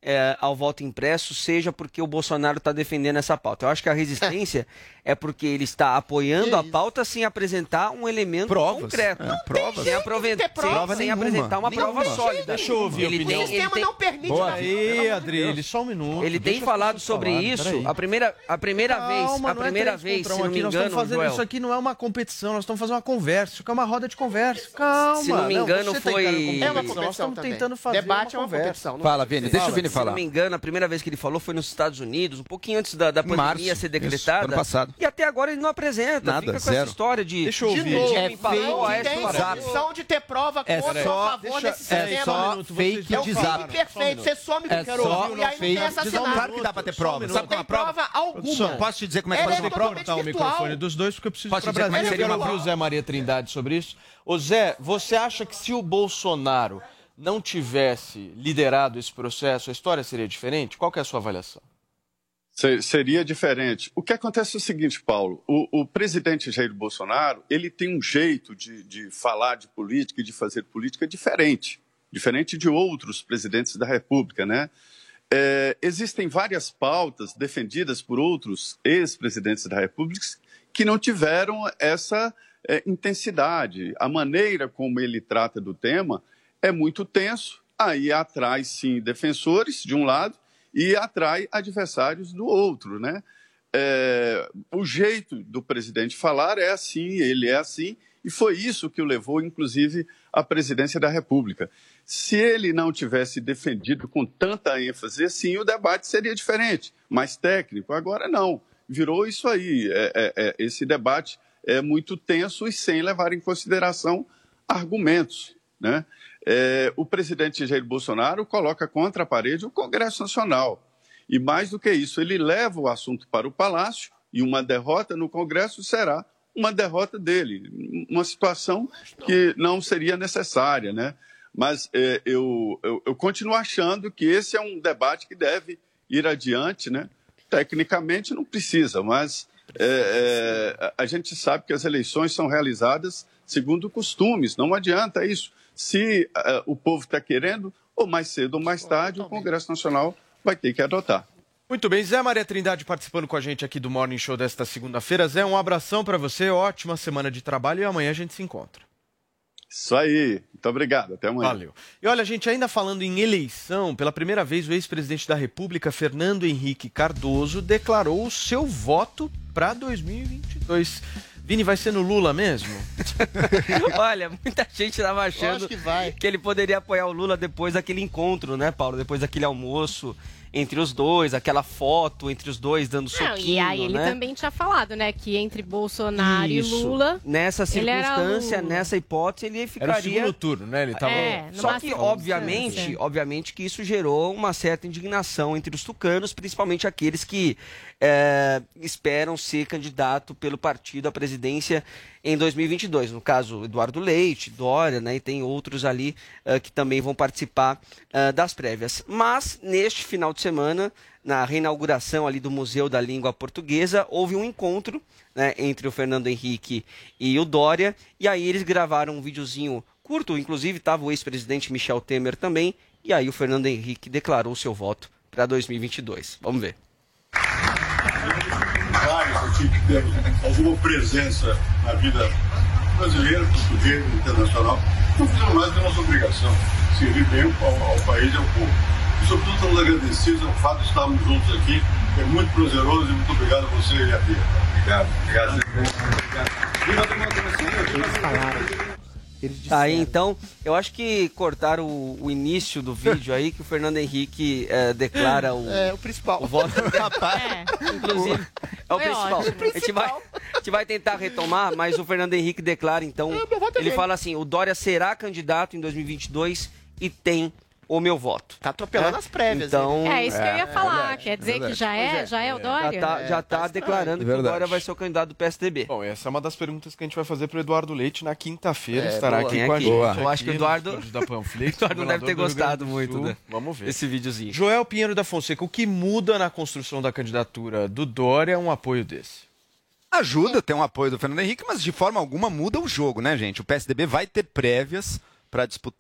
é, ao voto impresso seja porque o Bolsonaro está defendendo essa pauta. Eu acho que a resistência é porque ele está apoiando a pauta sem apresentar um elemento provas. concreto. É, provas. Sem, aprove... prova sem apresentar uma nenhuma. prova sólida. Deixa eu ouvir ele tem, O sistema tem... não permite. Boa aí, Adri, só um minuto. Ele tem falado sobre falar, isso a primeira, a primeira Calma, vez, a é primeira é vez, se não me engano, fazendo, Joel. Isso aqui não é uma competição, nós estamos fazendo uma conversa, isso aqui é uma roda de conversa. Calma. Se não me engano, não, foi... É uma competição Nós estamos tentando fazer Debate uma conversa. Fala, Vini, deixa o Vini falar. Se não me engano, a primeira vez que ele falou foi nos Estados Unidos, um pouquinho antes da, da pandemia ser decretada. ano passado. E até agora ele não apresenta Nada, Fica com zero. essa história de. Deixa eu ouvir. De novo, é fake tem de ter prova é contra só, a favor desse sistema. É só fake de zap. perfeito. Você some é quero ouvir. E aí não tem Claro que dá pra ter prova. Sabe qual é a prova? alguma. Posso te dizer como é que pode ter prova? Tá o microfone dos dois, porque eu preciso Posso dizer Brasília. Eu quero ouvir o Zé Maria Trindade sobre isso. Ô Zé, você acha que se o Bolsonaro não tivesse liderado esse processo, a história seria diferente? Qual é a sua avaliação? Seria diferente. O que acontece é o seguinte, Paulo: o, o presidente Jair Bolsonaro ele tem um jeito de, de, falar de política e de fazer política diferente, diferente de outros presidentes da República, né? É, existem várias pautas defendidas por outros ex-presidentes da República que não tiveram essa é, intensidade. A maneira como ele trata do tema é muito tenso. Aí atrai sim defensores de um lado e atrai adversários do outro, né? É, o jeito do presidente falar é assim, ele é assim, e foi isso que o levou, inclusive, à presidência da República. Se ele não tivesse defendido com tanta ênfase assim, o debate seria diferente, mais técnico. Agora não, virou isso aí. É, é, é, esse debate é muito tenso e sem levar em consideração argumentos, né? É, o presidente Jair Bolsonaro coloca contra a parede o Congresso Nacional. E mais do que isso, ele leva o assunto para o Palácio e uma derrota no Congresso será uma derrota dele, uma situação que não seria necessária, né? Mas é, eu, eu, eu, continuo achando que esse é um debate que deve ir adiante, né? Tecnicamente não precisa, mas é, é, a gente sabe que as eleições são realizadas segundo costumes, não adianta isso. Se uh, o povo está querendo, ou mais cedo ou mais tarde, o Congresso Nacional vai ter que adotar. Muito bem, Zé Maria Trindade participando com a gente aqui do Morning Show desta segunda-feira. Zé, um abração para você, ótima semana de trabalho e amanhã a gente se encontra. Isso aí, muito obrigado, até amanhã. Valeu. E olha, gente, ainda falando em eleição, pela primeira vez o ex-presidente da República, Fernando Henrique Cardoso, declarou o seu voto para 2022. Vini, vai ser no Lula mesmo? Olha, muita gente estava achando que, que, ele poderia apoiar o Lula depois daquele encontro, né, Paulo? Depois daquele almoço entre os dois, aquela foto entre os dois dando Não, soquinho, E aí ele né? também tinha falado, né, que entre Bolsonaro Isso. e Lula... Nessa circunstância, nessa hipótese, ele ficaria... Era o segundo turno, né? Ele tava... É, Só que, obviamente, obviamente que isso gerou uma certa indignação entre os tucanos, principalmente aqueles que é, esperam ser candidato pelo partido à presidência em 2022. No caso, Eduardo Leite, Dória, né, e tem outros ali uh, que também vão participar uh, das prévias. Mas, neste final de semana, na reinauguração ali do Museu da Língua Portuguesa, houve um encontro né, entre o Fernando Henrique e o Dória, e aí eles gravaram um videozinho curto, inclusive estava o ex-presidente Michel Temer também, e aí o Fernando Henrique declarou seu voto para 2022. Vamos ver que temos alguma presença na vida brasileira, portuguesa, internacional, não fizemos mais que a nossa obrigação, servir bem ao, ao país e ao povo. E, sobretudo, estamos agradecidos ao fato de estarmos juntos aqui. É muito prazeroso e muito obrigado a você e a Bia. Obrigado. Obrigado. obrigado. Viva a democracia! Aí então, eu acho que cortaram o, o, início do vídeo aí, que o Fernando Henrique é, declara o, é, o principal. O voto. É. Inclusive, é o principal. A gente, vai, a gente vai tentar retomar, mas o Fernando Henrique declara então. É, ele fala assim: o Dória será candidato em 2022 e tem o meu voto. Tá atropelando é? as prévias. Então, é isso que eu ia falar. É Quer dizer que já é, já é o Dória? Já tá, já tá, tá declarando que o Dória vai ser o candidato do PSDB. Bom, essa é uma das perguntas que a gente vai fazer pro Eduardo Leite na quinta-feira. É, estará aqui com a gente. Boa. Eu acho que o Eduardo, da Panflix, Eduardo deve ter gostado muito né? Vamos ver. esse videozinho. Joel Pinheiro da Fonseca, o que muda na construção da candidatura do Dória é um apoio desse? Ajuda, tem um apoio do Fernando Henrique, mas de forma alguma muda o jogo, né, gente? O PSDB vai ter prévias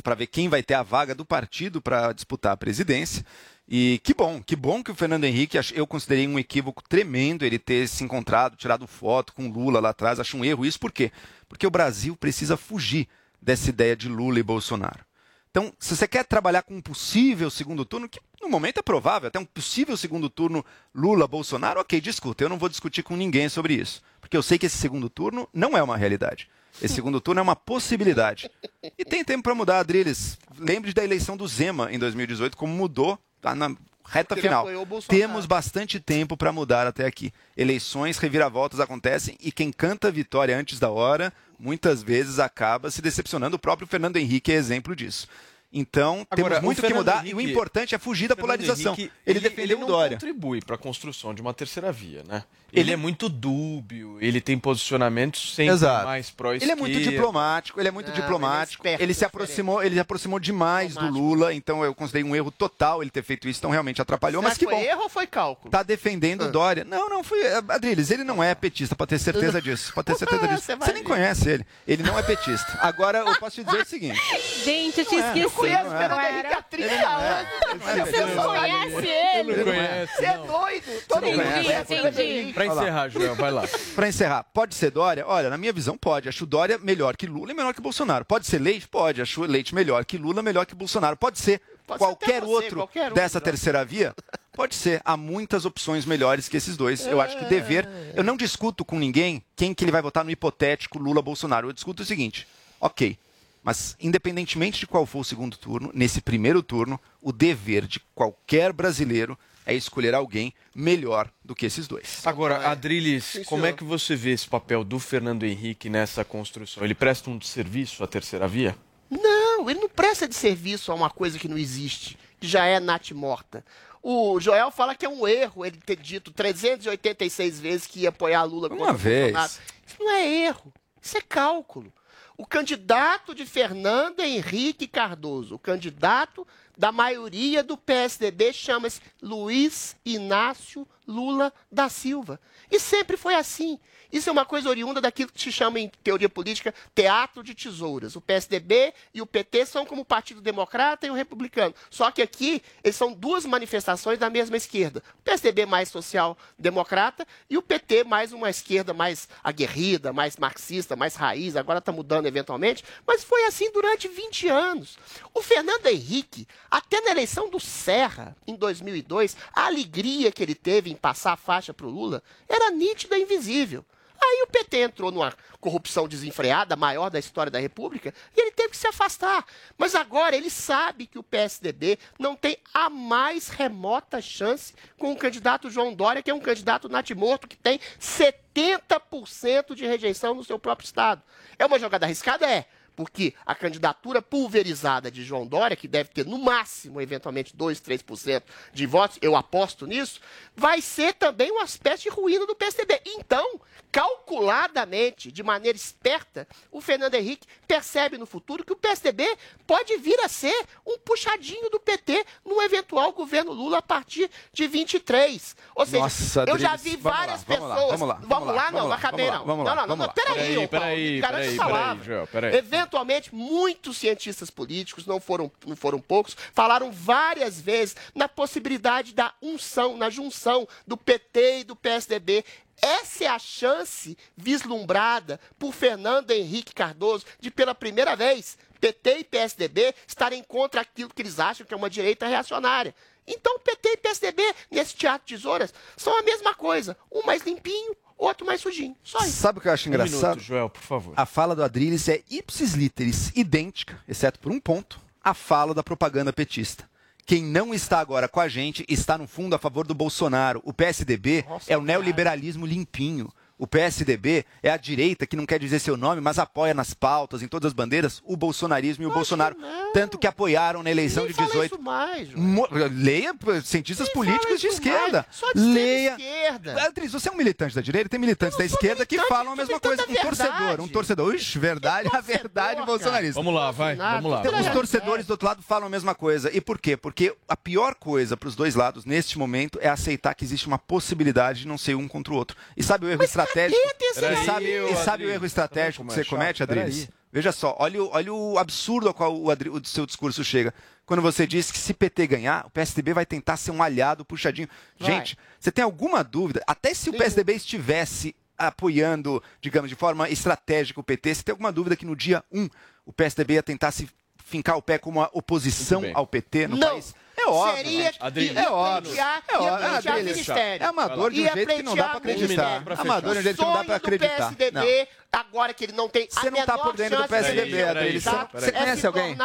para ver quem vai ter a vaga do partido para disputar a presidência. E que bom, que bom que o Fernando Henrique, eu considerei um equívoco tremendo ele ter se encontrado, tirado foto com Lula lá atrás. Acho um erro isso, por quê? Porque o Brasil precisa fugir dessa ideia de Lula e Bolsonaro. Então, se você quer trabalhar com um possível segundo turno, que no momento é provável, até um possível segundo turno Lula-Bolsonaro, ok, discuta. Eu não vou discutir com ninguém sobre isso. Porque eu sei que esse segundo turno não é uma realidade. Esse segundo turno é uma possibilidade. E tem tempo para mudar, Adriles. Lembre da eleição do Zema em 2018, como mudou tá na reta final. Temos bastante tempo para mudar até aqui. Eleições, reviravoltas acontecem e quem canta vitória antes da hora, muitas vezes acaba se decepcionando. O próprio Fernando Henrique é exemplo disso. Então, Agora, temos muito o que mudar e o Henrique- importante é fugir da polarização. Henrique, ele, defendeu não o Dória. contribui para a construção de uma terceira via, né? Ele, é muito dúbio, ele tem posicionamentos sempre Exato. mais pró Ele é muito diplomático, ele é muito Não, diplomático. ele é esperto, Ele, se aproximou, ele se aproximou demais do Lula, então eu considerei um erro total ele ter feito isso, então realmente atrapalhou, Será mas que foi bom. erro ou foi cálculo? Tá defendendo o Dória. Não, não foi. Adriles, ele não é petista, pode ter certeza disso. Pode ter certeza disso. Você Você nem conhece ele. Ele não é petista. Agora, eu posso te dizer o seguinte. Gente, eu tinha é, esquecido. eu conheço o Fernando? Henrique há 30 Ele não é. anos. Você não conhece ele? Ele não conhece, Você é doido. Todo mundo conhece. Para encerrar, Joel, vai lá. Pra encerrar, pode ser Dória? Olha, na minha visão, pode. Acho o Dória melhor que Lula e melhor que Bolsonaro. Pode ser Leite? Pode. Acho o Leite melhor que Lula, melhor que Bolsonaro. Pode ser Pode ser qualquer você, outro qualquer um, dessa já. terceira via? Pode ser. Há muitas opções melhores que esses dois. Eu acho que dever. Eu não discuto com ninguém quem que ele vai votar no hipotético Lula-Bolsonaro. Eu discuto o seguinte: ok. Mas, independentemente de qual for o segundo turno, nesse primeiro turno, o dever de qualquer brasileiro é escolher alguém melhor do que esses dois. Agora, Adriles, como é que você vê esse papel do Fernando Henrique nessa construção? Ele presta um serviço à terceira via? Não, ele não presta de serviço a uma coisa que não existe, que já é nat morta. O Joel fala que é um erro ele ter dito 386 vezes que ia apoiar Lula contra Uma vez. Bolsonaro. Isso não é erro, isso é cálculo. O candidato de Fernando Henrique Cardoso, o candidato da maioria do PSDB, chama-se Luiz Inácio Lula da Silva. E sempre foi assim. Isso é uma coisa oriunda daquilo que se chama em teoria política teatro de tesouras. O PSDB e o PT são como o Partido Democrata e o Republicano. Só que aqui eles são duas manifestações da mesma esquerda. O PSDB mais social-democrata e o PT mais uma esquerda mais aguerrida, mais marxista, mais raiz. Agora está mudando eventualmente, mas foi assim durante 20 anos. O Fernando Henrique, até na eleição do Serra, em 2002, a alegria que ele teve em passar a faixa para o Lula era nítida e invisível. Aí o PT entrou numa corrupção desenfreada, maior da história da República, e ele teve que se afastar. Mas agora ele sabe que o PSDB não tem a mais remota chance com o candidato João Dória, que é um candidato natimorto que tem 70% de rejeição no seu próprio estado. É uma jogada arriscada? É. Porque a candidatura pulverizada de João Dória, que deve ter no máximo, eventualmente, 2, 3% de votos, eu aposto nisso, vai ser também uma espécie de ruína do PSDB. Então, calculadamente, de maneira esperta, o Fernando Henrique percebe no futuro que o PSDB pode vir a ser um puxadinho do PT no eventual governo Lula a partir de 23. Ou seja, Nossa, eu já vi várias vamos lá, pessoas. vamos lá, vamos vamos lá, lá, não, vamos lá, acabei vamos lá, não. vamos não, lá, não, não, não, peraí, Peraí, peraí, peraí, peraí, peraí. Eventualmente, muitos cientistas políticos, não foram, não foram poucos, falaram várias vezes na possibilidade da unção, na junção do PT e do PSDB. Essa é a chance vislumbrada por Fernando Henrique Cardoso de, pela primeira vez, PT e PSDB estarem contra aquilo que eles acham que é uma direita reacionária. Então, PT e PSDB, nesse teatro de tesouras, são a mesma coisa. Um mais limpinho, outro mais sujinho. Só isso. Sabe o que eu acho Um engraçado? minuto, Joel, por favor. A fala do Adriles é ipsis literis idêntica, exceto por um ponto, à fala da propaganda petista. Quem não está agora com a gente está, no fundo, a favor do Bolsonaro. O PSDB é o neoliberalismo limpinho. O PSDB é a direita que não quer dizer seu nome, mas apoia nas pautas, em todas as bandeiras, o bolsonarismo e o Bolsonaro. Tanto que apoiaram na eleição Nem de fala 18. isso mais. Mo- Leia cientistas políticos de esquerda. mais. Só de Leia. esquerda. Beatriz, você é um militante da direita, tem militantes da esquerda que falam a mesma coisa. Um torcedor, um verdade. torcedor. Ixi, verdade, a verdade cara. bolsonarista. Vamos lá, vai, vamos lá. Então, os torcedores do outro lado falam a mesma coisa. E por quê? Porque a pior coisa para os dois lados neste momento é aceitar que existe uma possibilidade de não ser um contra o outro. E sabe o erro estratégico? E sabe, e sabe o erro estratégico tá que você é comete? Adriles? Veja só, olha o, olha o absurdo ao qual o, Adri- o seu discurso chega. Quando você diz que se PT ganhar, o PSDB vai tentar ser um aliado puxadinho. Vai. Gente, você tem alguma dúvida? Até se o PSDB estivesse apoiando, digamos, de forma estratégica o PT, você tem alguma dúvida que no dia 1 o PSDB ia tentar se fincar o pé como uma oposição ao PT no Não. país? É óbvio. Seria gente. Ia É óbvio. É óbvio. ministério. É amador de um Ia jeito que não dá pra pleitear acreditar. ministério. Amador de um jeito que não dá do acreditar. PSDB agora que ele não tem Você não tá por dentro do PSDB, tá? Você conhece é se alguém?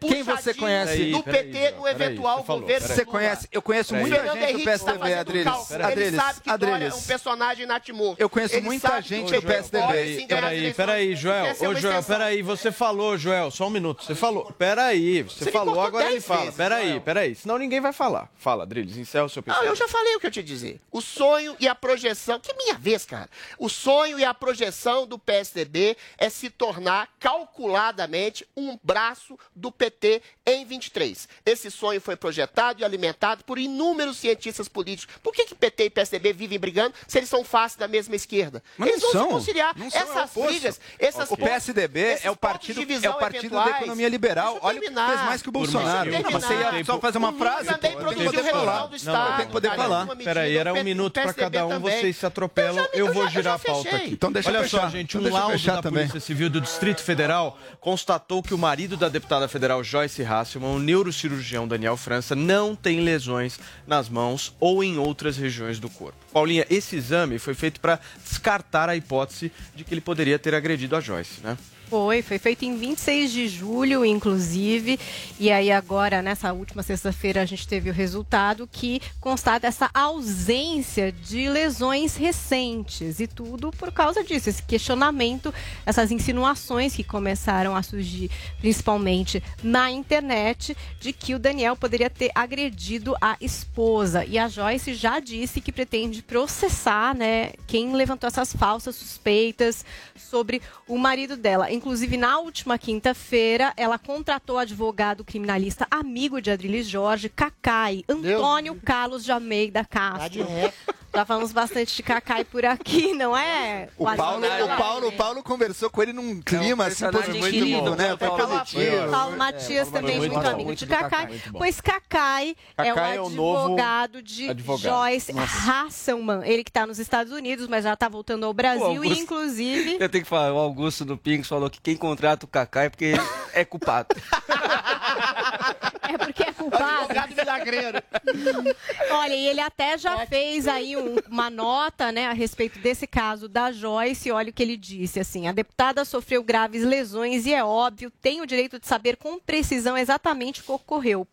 Quem você conhece? do PT no eventual governo Você conhece? Eu conheço muita gente do PSDB, fazendo Adriles. sabe que Dória é um personagem natimor. Eu conheço muita gente do PSDB. Peraí, eleições. peraí, Joel. Ô, Joel, peraí, você falou, Joel, só um minuto. Você falou. Peraí, você, falou, agora ele fala. Peraí, peraí. Senão ninguém vai falar. Fala, Driles, encerra o seu Não, pensamento. eu já falei o que eu tinha dizer. O sonho e a projeção, que é minha vez, cara. O sonho e a projeção do PSDB é se tornar calculadamente um braço do PT em 23. Esse sonho foi projetado e alimentado por inúmeros cientistas políticos. Por que, que PT e PSDB vivem brigando se eles são faces da mesma esquerda? Mas eles não vão são. se conciliar. Não são, é essas brigas, essas O PSDB esses é o partido, é o partido da economia liberal. Olha fez mais que o Bolsonaro. Não, você ia só fazer uma O Lula frase. também produziu poder falar. região do Estado. Tem que poder falar. Peraí, era um O minuto para cada um, também. vocês se atropelam. Eu, eu vou já- eu girar já a pauta aqui. Então deixa eu Olha só, gente, Então um eu laudo da também. Polícia Civil do Distrito Federal constatou que o marido da deputada federal Joyce Hasselman, o neurocirurgião Daniel França, não tem lesões nas mãos ou em outras regiões do corpo. Paulinha, esse exame foi feito para descartar a hipótese de que ele poderia ter agredido a Joyce, né? Foi, foi feito em 26 de julho, inclusive. E aí agora, nessa última sexta-feira, a gente teve o resultado que constata essa ausência de lesões recentes. E tudo por causa disso, esse questionamento, essas insinuações que começaram a surgir, principalmente na internet, de que o Daniel poderia ter agredido a esposa. E a Joyce já disse que pretende processar, né, quem levantou essas falsas suspeitas sobre o marido dela. Inclusive, na última quinta-feira, ela contratou advogado criminalista amigo de Adriles Jorge, Cacai, Antônio Carlos de Almeida Castro. Já falamos bastante de Cacai por aqui, não é? O Paulo, o, Paulo, o Paulo conversou com ele num clima assim personagem positivo, querido, né? né? Positivo. Paulo Matias também muito muito, amigo muito de Cacai, Cacai, bom. pois Cacai, Cacai é é o o novo advogado de advogado. Joyce. Hasselman. Ele que está nos Estados Unidos, mas já está voltando ao Brasil Augusto- e inclusive Eu tenho que falar, o Augusto do Pinks falou que quem contrata o Kaká é porque ele é culpado. é porque é culpado. Advogado milagreiro. Olha, e ele até já fez aí um- uma nota, né, a respeito desse caso da Joyce. Olha o que ele disse, assim: a deputada sofreu graves lesões e é óbvio, tem o direito de saber com precisão exatamente o que ocorreu.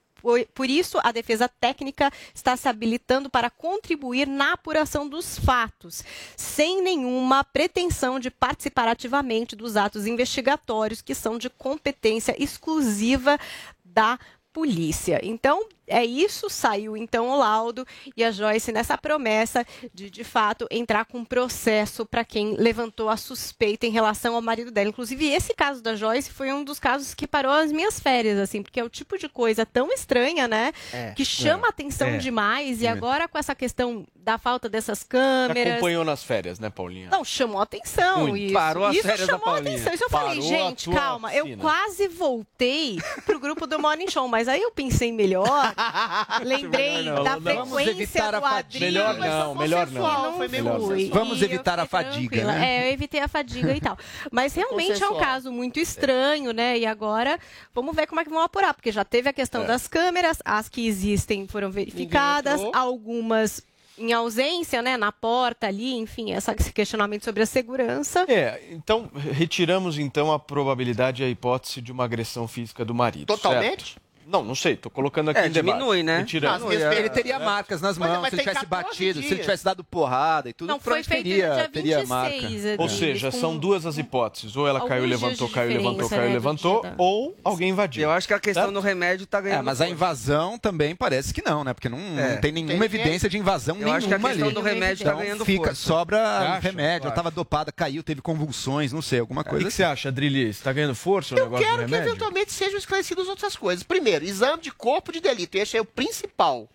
Por isso, a defesa técnica está se habilitando para contribuir na apuração dos fatos, sem nenhuma pretensão de participar ativamente dos atos investigatórios que são de competência exclusiva da polícia. Então, é isso, saiu então o laudo e a Joyce nessa promessa de, de fato, entrar com processo para quem levantou a suspeita em relação ao marido dela. Inclusive, esse caso da Joyce foi um dos casos que parou as minhas férias, assim, porque é o tipo de coisa tão estranha, né? É. que chama É. atenção É. demais. E É. agora, com essa questão da falta dessas Você câmeras. acompanhou nas férias, né, Paulinha? Não, chamou atenção. Muito. Isso, Parou as isso férias da chamou Paulinha. atenção. Isso eu Parou falei, gente, calma. Eu oficina. quase voltei pro grupo do Morning Show, mas aí eu pensei melhor. lembrei não, da não. Vamos frequência do fadiga. Adriano. Melhor não, melhor não. Foi Melhor fui. não. Vamos evitar a fadiga, tranquila. né? É, eu evitei a fadiga e tal. Mas realmente é um caso muito estranho, né? E agora vamos ver como é que vão apurar, porque já teve a questão É. das câmeras, as que existem foram verificadas, algumas em ausência, né, na porta ali, enfim, essa- esse questionamento sobre a segurança. É, então retiramos então a probabilidade e a hipótese de uma agressão física do marido. Totalmente? certo? Não, não sei, tô colocando aqui É, em debate. diminui, né? Retiramos. Não, ele, ele teria É. marcas nas Mas- mãos, mas se ele tivesse 14 batido, se ele dias. tivesse dado porrada e tudo, Não, foi feito no teria, dia teria 26, marca. Ou seja, são duas as hipóteses. Ou ela caiu e dias levantou, caiu e levantou, caiu e né, levantou, dia ou alguém invadiu. Eu acho que a questão Certo? do remédio tá ganhando. É, mas a invasão também parece que não, né? Porque não, É. não tem nenhuma Tem evidência de invasão Eu nenhuma acho que a questão ali. do remédio tá Então, ganhando fica, força. Sobra remédio, ela Eu tava dopada, caiu, teve convulsões, não sei, alguma O que, coisa você acha, Adrilis? Tá ganhando força o Eu negócio do quero que remédio? eventualmente sejam esclarecidas outras coisas. Primeiro, exame de corpo de delito. Esse é o principal.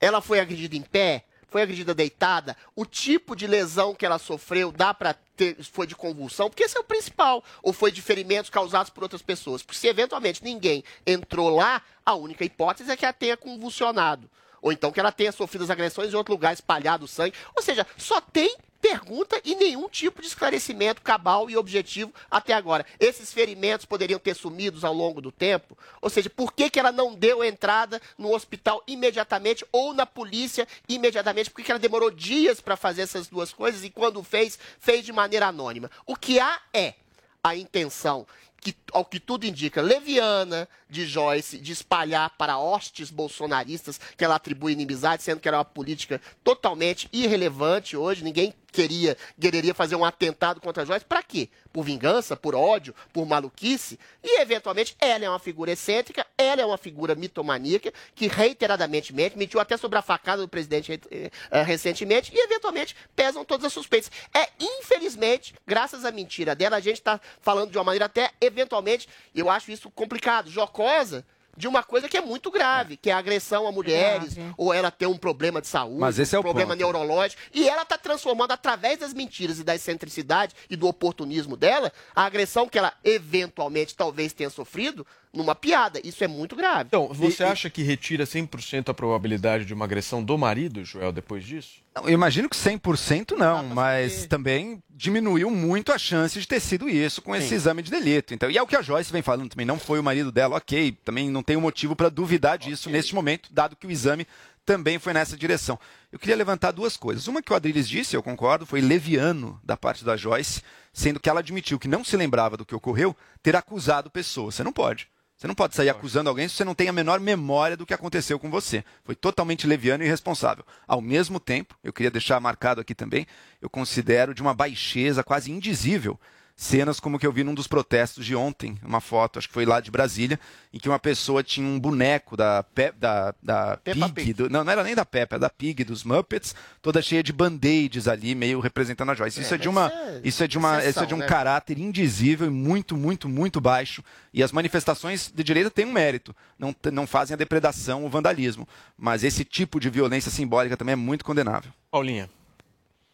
Ela foi agredida em pé? Foi agredida deitada? O tipo de lesão que ela sofreu dá pra ter. Foi de convulsão? Porque esse é o principal. Ou foi de ferimentos causados por outras pessoas? Porque se eventualmente ninguém entrou lá, a única hipótese é que ela tenha convulsionado. Ou então que ela tenha sofrido as agressões em outro lugar, espalhado o sangue. Ou seja, só tem pergunta e nenhum tipo de esclarecimento cabal e objetivo até agora. Esses ferimentos poderiam ter sumidos ao longo do tempo? Ou seja, por que, que ela não deu entrada no hospital imediatamente ou na polícia imediatamente? Por que, que ela demorou dias para fazer essas duas coisas e quando fez, fez de maneira anônima? O que há é a intenção que, ao que tudo indica, leviana de Joyce de espalhar para hostes bolsonaristas que ela atribui inimizade, sendo que era uma política totalmente irrelevante hoje. Ninguém queria, quereria fazer um atentado contra Joyce. Para quê? Por vingança, por ódio, por maluquice? E, eventualmente, ela é uma figura excêntrica, ela é uma figura mitomaníaca, que reiteradamente mente, mentiu até sobre a facada do presidente uh, recentemente, e, eventualmente, pesam todas as suspeitas. É, infelizmente, graças à mentira dela, a gente está falando de uma maneira até, eventualmente, eu acho isso complicado, jocosa, de uma coisa que é muito grave, que é a agressão a mulheres, ou ela ter um problema de saúde, Mas esse é um o problema ponto. neurológico, e ela está transformando através das mentiras e da excentricidade e do oportunismo dela, a agressão que ela eventualmente talvez tenha sofrido numa piada. Isso é muito grave. Então, você acha que retira 100% a probabilidade de uma agressão do marido, Joel, depois disso? Não, eu imagino que 100% não, mas também diminuiu muito a chance de ter sido isso com esse Sim. exame de delito. Então, e é o que a Joyce vem falando também, não foi o marido dela, ok, também não tem motivo para duvidar disso neste momento, dado que o exame também foi nessa direção. Eu queria levantar duas coisas. Uma que o Adriles disse, eu concordo, foi leviano da parte da Joyce, sendo que ela admitiu que não se lembrava do que ocorreu, ter acusado pessoas. Você não pode. Você não pode sair acusando alguém se você não tem a menor memória do que aconteceu com você. Foi totalmente leviano e irresponsável. Ao mesmo tempo, eu queria deixar marcado aqui também, eu considero de uma baixeza quase indizível cenas como que eu vi num dos protestos de ontem, uma foto, acho que foi lá de Brasília, em que uma pessoa tinha um boneco da, Pe da, da Peppa Pig, Pig. do- não, não era nem da Peppa, era da Pig, dos Muppets, toda cheia de band-aids ali, meio representando a Joyce. Isso É, é, de uma, isso é isso é de uma, isso é de um exceção, né? caráter indizível e muito, muito, muito baixo. E as manifestações de direita têm um mérito, não, não fazem a depredação, o vandalismo. Mas esse tipo de violência simbólica também é muito condenável. Paulinha.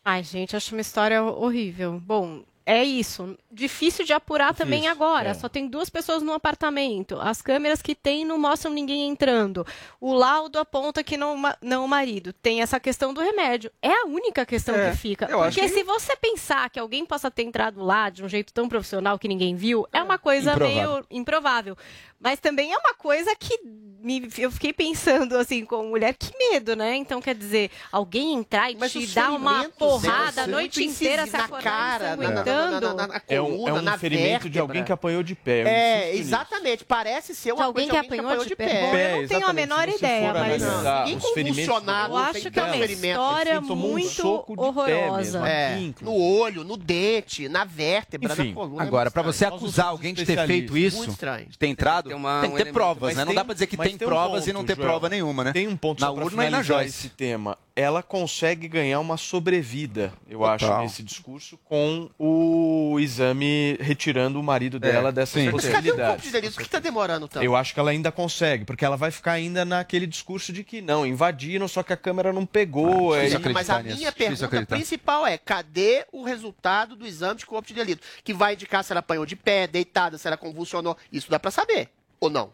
Ai, gente, acho uma história horrível. Bom, é isso. Difícil de apurar também Difícil, agora. é. Só tem duas pessoas no apartamento. As câmeras que tem não mostram ninguém entrando. O laudo aponta que não, não o marido. Tem essa questão do remédio. É a única questão É, que fica. Porque que- se você pensar que alguém possa ter entrado lá de um jeito tão profissional que ninguém viu, é uma coisa Improvável. meio improvável. Mas também é uma coisa que me- eu fiquei pensando, assim, como mulher, que medo, né? Então, quer dizer, alguém entrar e Mas te dar uma porrada a noite inteira se acordar cara, na- na- na- na- na É um, coluna, é um na ferimento de vértebra. alguém que apanhou de pé. É, exatamente. Parece ser uma alguém coisa que de alguém apanhou de pé. Pé, Bom, eu não tenho a menor ideia, mas ninguém convulsionado, eu não acho que é uma história muito de horrorosa. É, no olho, no dente, na vértebra, na coluna. agora, é para muito você acusar alguém de ter feito isso, Muito estranho. de ter entrado, ter uma- tem um que ter elemento. provas, né? Não tem- dá para dizer que tem tem um provas e ponto, não ter Joel. prova nenhuma, né? Tem um ponto na urna e na Joyce. esse tema. Ela consegue ganhar uma sobrevida, eu acho, Total. nesse discurso, com o exame retirando o marido dela dessa sim. Mas cadê o corpo de possibilidade. delito? Por que tá demorando tanto? Eu acho que ela ainda consegue, porque ela vai ficar ainda naquele discurso de que não, invadiram, só que a câmera não pegou. é, Sim, e- mas a minha pergunta principal é: cadê o resultado do exame de corpo de delito? Que vai indicar se ela apanhou de pé, deitada, se ela convulsionou. Isso dá pra saber. Ou não?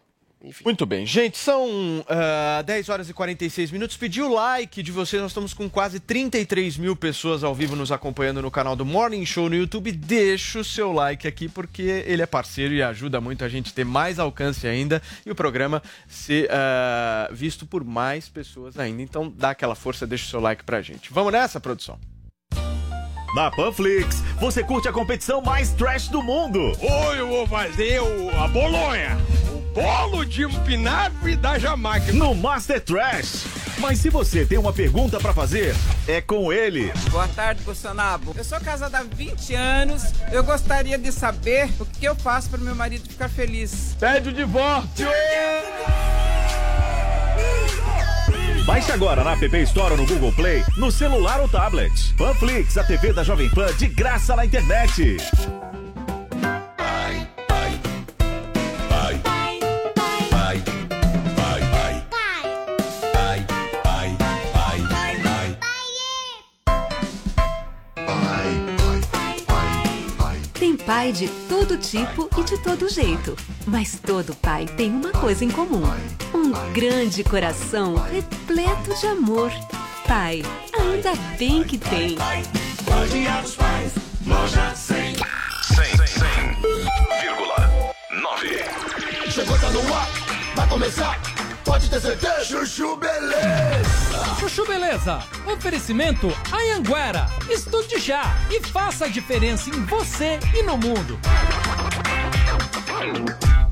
Muito bem, gente, são ah, 10 horas e 46 minutos. Pedi o like de vocês, nós estamos com quase 33 mil pessoas ao vivo nos acompanhando no canal do Morning Show no YouTube. Deixa o seu like aqui, porque ele é parceiro e ajuda muito a gente ter mais alcance ainda e o programa ser ah, visto por mais pessoas ainda. Então dá aquela força, deixa o seu like pra gente. Vamos nessa, produção? Na Panflix, você curte a competição mais trash do mundo. Hoje eu vou fazer o, a bolonha. O bolo de espinafre da Jamaica. No Master Trash. Mas se você tem uma pergunta pra fazer, é com ele. Boa tarde, Bolsonaro. Eu sou casada há 20 anos. Eu gostaria de saber o que eu faço para meu marido ficar feliz. Pede o divórcio. Baixe agora na App Store ou no Google Play, no celular ou tablet. Panflix, a TV da Jovem Pan de graça na internet. Pai de todo tipo e de todo jeito. Mas todo pai tem uma coisa em comum: um grande coração repleto de amor. Pai, ainda bem que tem. Dia dos Pais, loja 100. 100,9. Chegou, tá no ar, vai começar. Pode ter certeza. Chuchu Beleza. Chuchu Beleza. Oferecimento Anhanguera. Estude já e faça a diferença em você e no mundo.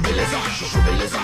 Beleza, Chuchu Beleza.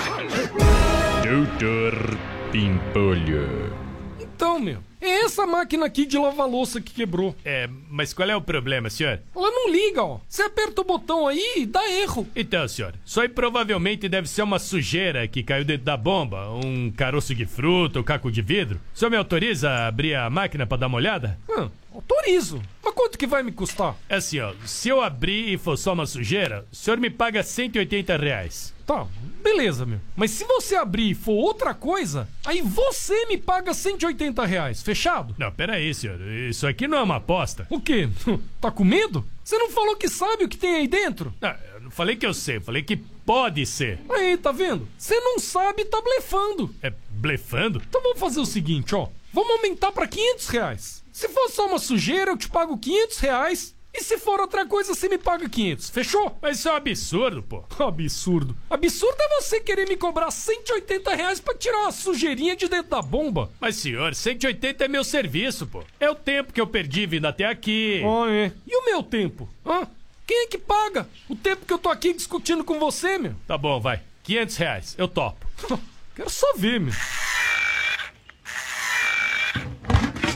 Doutor Pimpolho. Então, meu, é essa máquina aqui de lavar louça que quebrou. É, mas qual é o problema, senhor? Ela não liga, ó. Você aperta o botão aí e dá erro. Então, senhor, isso aí provavelmente deve ser uma sujeira que caiu dentro da bomba, um caroço de fruta, um caco de vidro. O senhor me autoriza a abrir a máquina pra dar uma olhada? Hum, autorizo. Mas quanto que vai me custar? É assim, ó, se eu abrir e for só uma sujeira, o senhor me paga 180 reais. Tá, beleza, meu. Mas se você abrir e for outra coisa, aí você me paga 180 reais. Fechado? Não, peraí, senhor. Isso aqui não é uma aposta. O quê? Tá com medo? Você não falou que sabe o que tem aí dentro? Ah, eu não falei que eu sei, eu falei que pode ser. Aí, tá vendo? Você não sabe, tá blefando. É blefando? Então vamos fazer o seguinte, ó. Vamos aumentar pra 500 reais. Se for só uma sujeira, eu te pago 500 reais. E se for outra coisa, você me paga 500. Fechou? Mas isso é um absurdo, pô. Absurdo. Absurdo é você querer me cobrar 180 reais pra tirar uma sujeirinha de dentro da bomba. Mas, senhor, 180 é meu serviço, pô. É o tempo que eu perdi vindo até aqui. Ah, é. E o meu tempo? Hã? Quem é que paga? O tempo que eu tô aqui discutindo com você, meu? Tá bom, vai. 500 reais. Eu topo. Quero só ver, meu.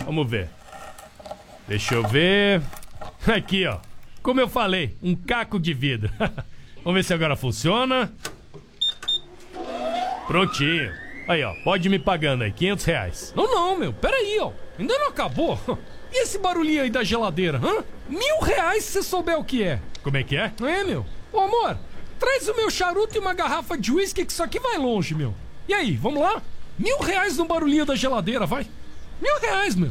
Vamos ver. Deixa eu ver. Aqui, ó. Como eu falei, um caco de vidro. Vamos ver se agora funciona. Prontinho. Aí, ó. Pode ir me pagando aí, 500 reais. Não, não, meu. Pera aí, ó. Ainda não acabou. E esse barulhinho aí da geladeira, hã? Mil reais se você souber o que é. Como é que é? É, meu. Ô, amor, traz o meu charuto e uma garrafa de uísque que isso aqui vai longe, meu. E aí, vamos lá? Mil reais no barulhinho da geladeira, vai. Mil reais, meu.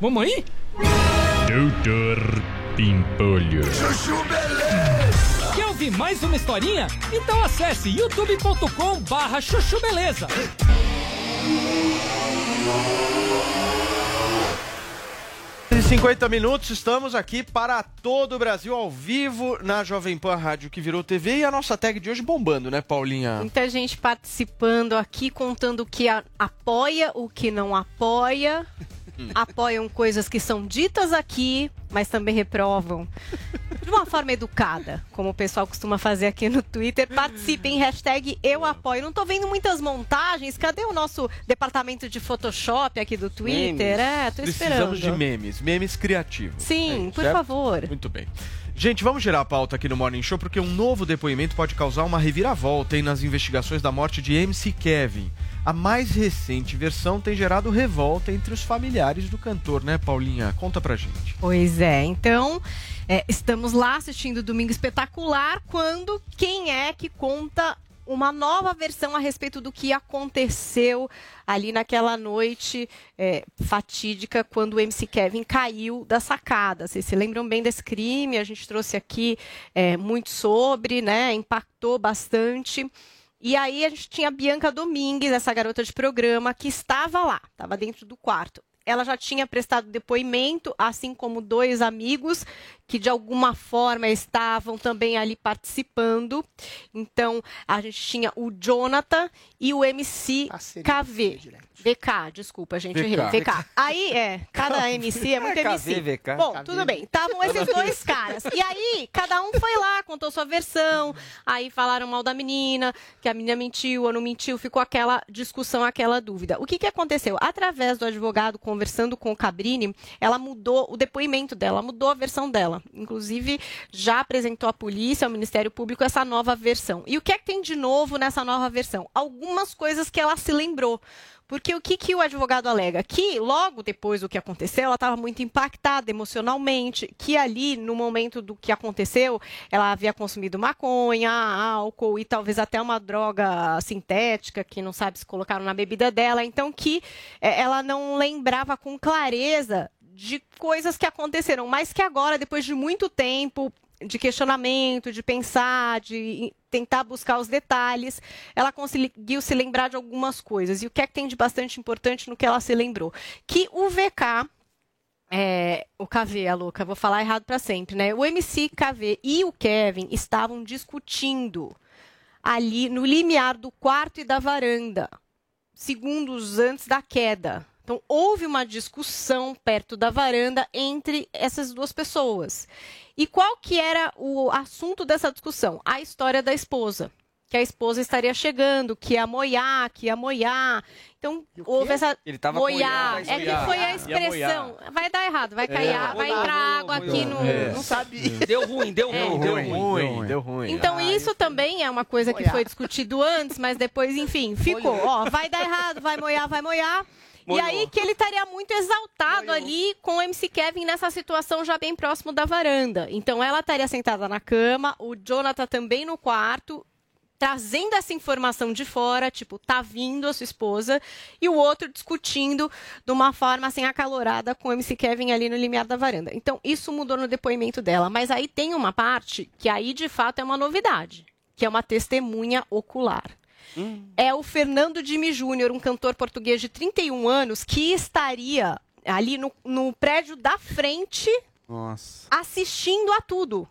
Vamos aí? Doutor Pimpolho. Chuchu Beleza. Quer ouvir mais uma historinha? Então acesse youtube.com barra chuchu beleza. 50 minutos, estamos aqui para todo o Brasil ao vivo na Jovem Pan Rádio que virou TV e a nossa tag de hoje bombando, né, Paulinha? Muita gente participando aqui, contando o que a- apoia, o que não apoia. Apoiam coisas que são ditas aqui, mas também reprovam. De uma forma educada, como o pessoal costuma fazer aqui no Twitter. Participem, hashtag eu apoio. Não tô vendo muitas montagens. Cadê o nosso departamento de Photoshop aqui do Twitter? É, tô esperando. Precisamos de memes, memes criativos. Sim, É, por certo? favor. Muito bem. Gente, vamos girar a pauta aqui no Morning Show porque um novo depoimento pode causar uma reviravolta hein, nas investigações da morte de MC Kevin. A mais recente versão tem gerado revolta entre os familiares do cantor, né, Paulinha? Conta pra gente. Pois é, então é, estamos lá assistindo Domingo Espetacular quando quem é que conta uma nova versão a respeito do que aconteceu ali naquela noite é, fatídica quando o MC Kevin caiu da sacada. Vocês se lembram bem desse crime? A gente trouxe aqui é, muito sobre, né? Impactou bastante. E aí a gente tinha a Bianca Domingues, essa garota de programa, que estava lá, estava dentro do quarto. Ela já tinha prestado depoimento, assim como dois amigos que de alguma forma estavam também ali participando. Então, a gente tinha o Jonathan e o MC KV. VK, desculpa, gente, VK. errei. VK. Aí, é, cada MC é muito É KV, MC. VK. Bom, KV. tudo bem. Estavam esses dois caras. E aí, cada um foi lá, contou sua versão. Aí falaram mal da menina, que a menina mentiu ou não mentiu. Ficou aquela discussão, aquela dúvida. O que, que aconteceu? Através do advogado conversando com o Cabrini, ela mudou o depoimento dela, mudou a versão dela. Inclusive, já apresentou à polícia, ao Ministério Público, essa nova versão. E o que é que tem de novo nessa nova versão? Algumas coisas que ela se lembrou. Porque o que, que o advogado alega? Que logo depois do que aconteceu, ela estava muito impactada emocionalmente, que ali, no momento do que aconteceu, ela havia consumido maconha, álcool e talvez até uma droga sintética, que não sabe se colocaram na bebida dela. Então, que eh, ela não lembrava com clareza de coisas que aconteceram, mas que agora, depois de muito tempo, de questionamento, de pensar, de tentar buscar os detalhes, ela conseguiu se lembrar de algumas coisas. E o que é que tem de bastante importante no que ela se lembrou? Que o VK, é, o KV, a louca, vou falar errado para sempre, né? O MC KV e o Kevin estavam discutindo ali no limiar do quarto e da varanda, segundos antes da queda. Então, houve uma discussão perto da varanda entre essas duas pessoas. E qual que era o assunto dessa discussão? A história da esposa. Que a esposa estaria chegando, que ia moiar, que ia moiar. Então, houve essa. Ele tava moiar. moiando, É que foi a expressão. Vai dar errado, vai cair, É. vai entrar água aqui no. É. Não sabe. Deu ruim, deu É. ruim, deu ruim. Deu ruim. Então, isso também é uma coisa que foi discutido antes, mas depois, enfim, ficou. Ó, vai dar errado, vai moiar, vai moiar. E Molhou. aí que ele estaria muito exaltado ali com o MC Kevin nessa situação já bem próximo da varanda. Então ela estaria sentada na cama, o Jonathan também no quarto, trazendo essa informação de fora, tipo, tá vindo a sua esposa, e o outro discutindo de uma forma assim acalorada com o MC Kevin ali no limiar da varanda. Então isso mudou no depoimento dela, mas aí tem uma parte que aí de fato é uma novidade, que é uma testemunha ocular é o Fernando Jimmy Júnior, um cantor português de 31 anos, que estaria ali no, no prédio da frente Nossa. assistindo a tudo.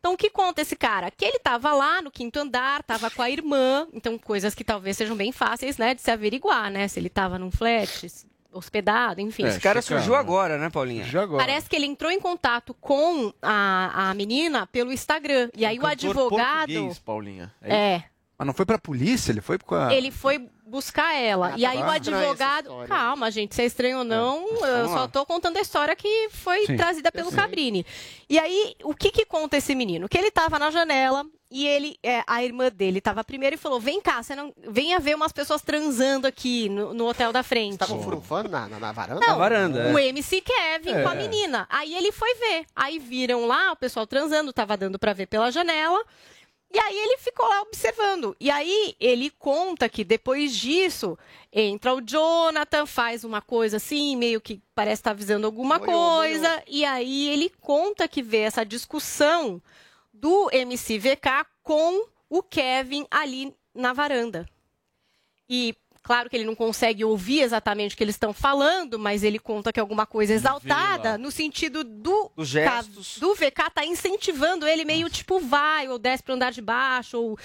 Então, o que conta esse cara? Que ele estava lá no quinto andar, estava com a irmã, então coisas que talvez sejam bem fáceis, né, de se averiguar, né? Se ele estava num flat, hospedado, enfim. Esse cara surgiu agora, né, Paulinha? Surgiu agora. Parece que ele entrou em contato com a, a menina pelo Instagram. E aí o cantor advogado. português, Paulinha. É. Mas não foi pra polícia, ele foi com a... Ele foi buscar ela. Ah, e aí tá. o Estranha essa advogado. Calma, gente, se é estranho ou não, eu Vamos só tô contando a história que foi Sim. trazida Eu pelo. Cabrini. E aí, o que que conta esse menino? Que ele tava na janela. E ele, é, a irmã dele tava primeiro e falou: Vem cá, você não. Venha ver umas pessoas transando aqui no, no hotel da frente. Estavam furufando na, na, na varanda? Não, varanda, o é. MC Kevin É. com a menina. Aí ele foi ver. Aí viram lá o pessoal transando, tava dando pra ver pela janela. E aí ele ficou lá observando. E aí ele conta que depois disso entra o Jonathan, faz uma coisa assim, meio que parece estar avisando alguma coisa. E aí ele conta que vê essa discussão do MC VK com o Kevin ali na varanda. E claro que ele não consegue ouvir exatamente o que eles estão falando, mas ele conta que é alguma coisa exaltada no sentido do Os gestos. do VK tá incentivando ele meio tipo vai ou desce para andar de baixo ou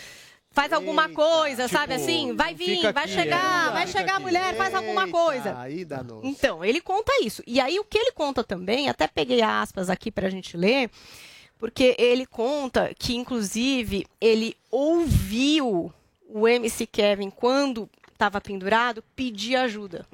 faz alguma coisa, sabe tipo, assim? Vai vir, vai aqui, chegar, é. vai chegar a mulher, faz alguma coisa. Aí. Então, ele conta isso. E aí, o que ele conta também, até peguei aspas aqui pra gente ler, porque ele conta que, inclusive, ele ouviu o MC Kevin, quando estava pendurado, pedir ajuda.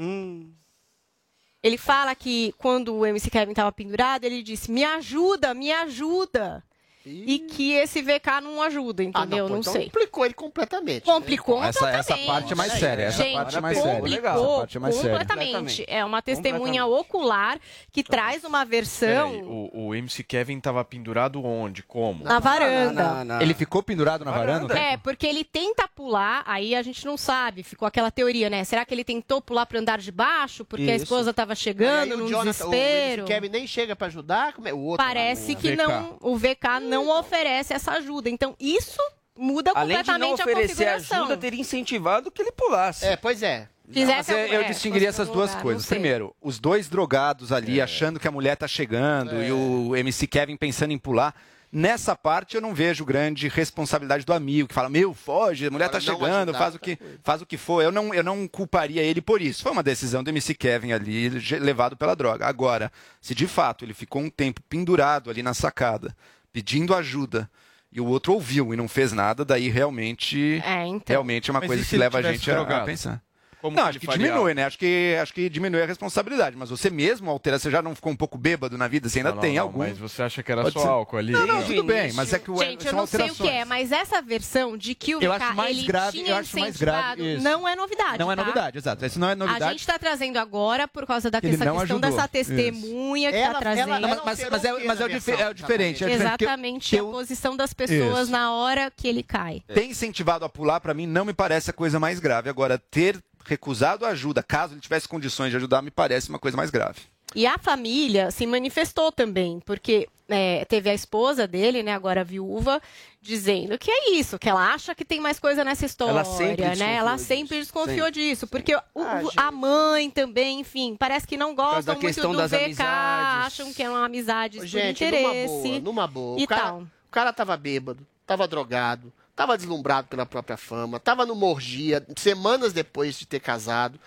Ele fala que quando o MC Kevin estava pendurado, ele disse: Me ajuda, me ajuda. E que esse VK não ajuda, entendeu? pô, não então sei. complicou ele completamente. Complicou Essa- completamente. essa parte é mais séria, essa Gente, parte é mais séria. complicou Essa parte é mais séria. completamente. É uma testemunha ocular que traz uma versão Peraí, o, o MC Kevin tava pendurado onde? Como? Na varanda. Ele ficou pendurado na varanda? É, porque ele tenta pular, aí a gente não sabe. Ficou aquela teoria, né? Será que ele tentou pular pro andar de baixo porque a Isso. esposa tava Aí chegando o num Jonathan, o desespero? MC Kevin nem chega pra ajudar. Como é? O outro, Parece lá, o que não, o VK não oferece essa ajuda. Então isso muda Além de não completamente a oferecer configuração. ajuda, teria incentivado que ele pulasse. É, pois é. Fizesse Mas eu, eu é, distinguiria fosse essas duas lugar, coisas. não sei. Primeiro, os dois drogados ali É. achando que a mulher tá chegando e o MC Kevin pensando em pular. Nessa parte eu não vejo grande responsabilidade do amigo que fala: "Meu, foge, a mulher tá Agora, não chegando, ajudar, faz o que faz o que for". Eu não eu não culparia ele por isso. Foi uma decisão do MC Kevin ali ge- levado pela droga. Agora, se de fato ele ficou um tempo pendurado ali na sacada, pedindo ajuda, e o outro ouviu e não fez nada, daí realmente É, então. realmente é uma Mas coisa que leva a gente a- a pensar. Como não, que acho que faria diminui, né? Acho que, acho que diminui a responsabilidade. Mas você mesmo altera, você já não ficou um pouco bêbado na vida, você ainda Não, não, tem não, algum. Mas você acha que era Pode só ser. álcool ali? Não, não, tudo bem, mas é que o Gente, eu não sei o que alterações. é, mas essa versão de que o Eu acho mais ele grave- tinha eu acho mais grave incentivado isso. não é novidade, Não é tá? novidade, exato. Isso não é A novidade. gente está trazendo agora por causa da questão ajudou. dessa testemunha que Isso. está Ela- trazendo. ela- ela mas- mas é- mas é o é diferente, é o diferente, porque Exatamente eu- a posição das pessoas Isso. na hora que ele cai. Ter incentivado a pular, pra mim, não me parece a coisa mais grave. Agora, ter recusado ajuda, caso ele tivesse condições de ajudar, me parece uma coisa mais grave. E a família se manifestou também, porque é, teve a esposa dele, né, agora viúva, dizendo que é isso, que ela acha que tem mais coisa nessa história, Ela sempre né? desconfiou Ela disso, sempre desconfiou sempre. disso, porque o- o- a mãe também, enfim, parece que não gostam muito do das VK, amizades. acham que é uma amizade por Gente, interesse. numa boa, numa boa. E O cara, tal. o cara tava bêbado, tava drogado, tava deslumbrado pela própria fama, tava numa orgia semanas depois de ter casado.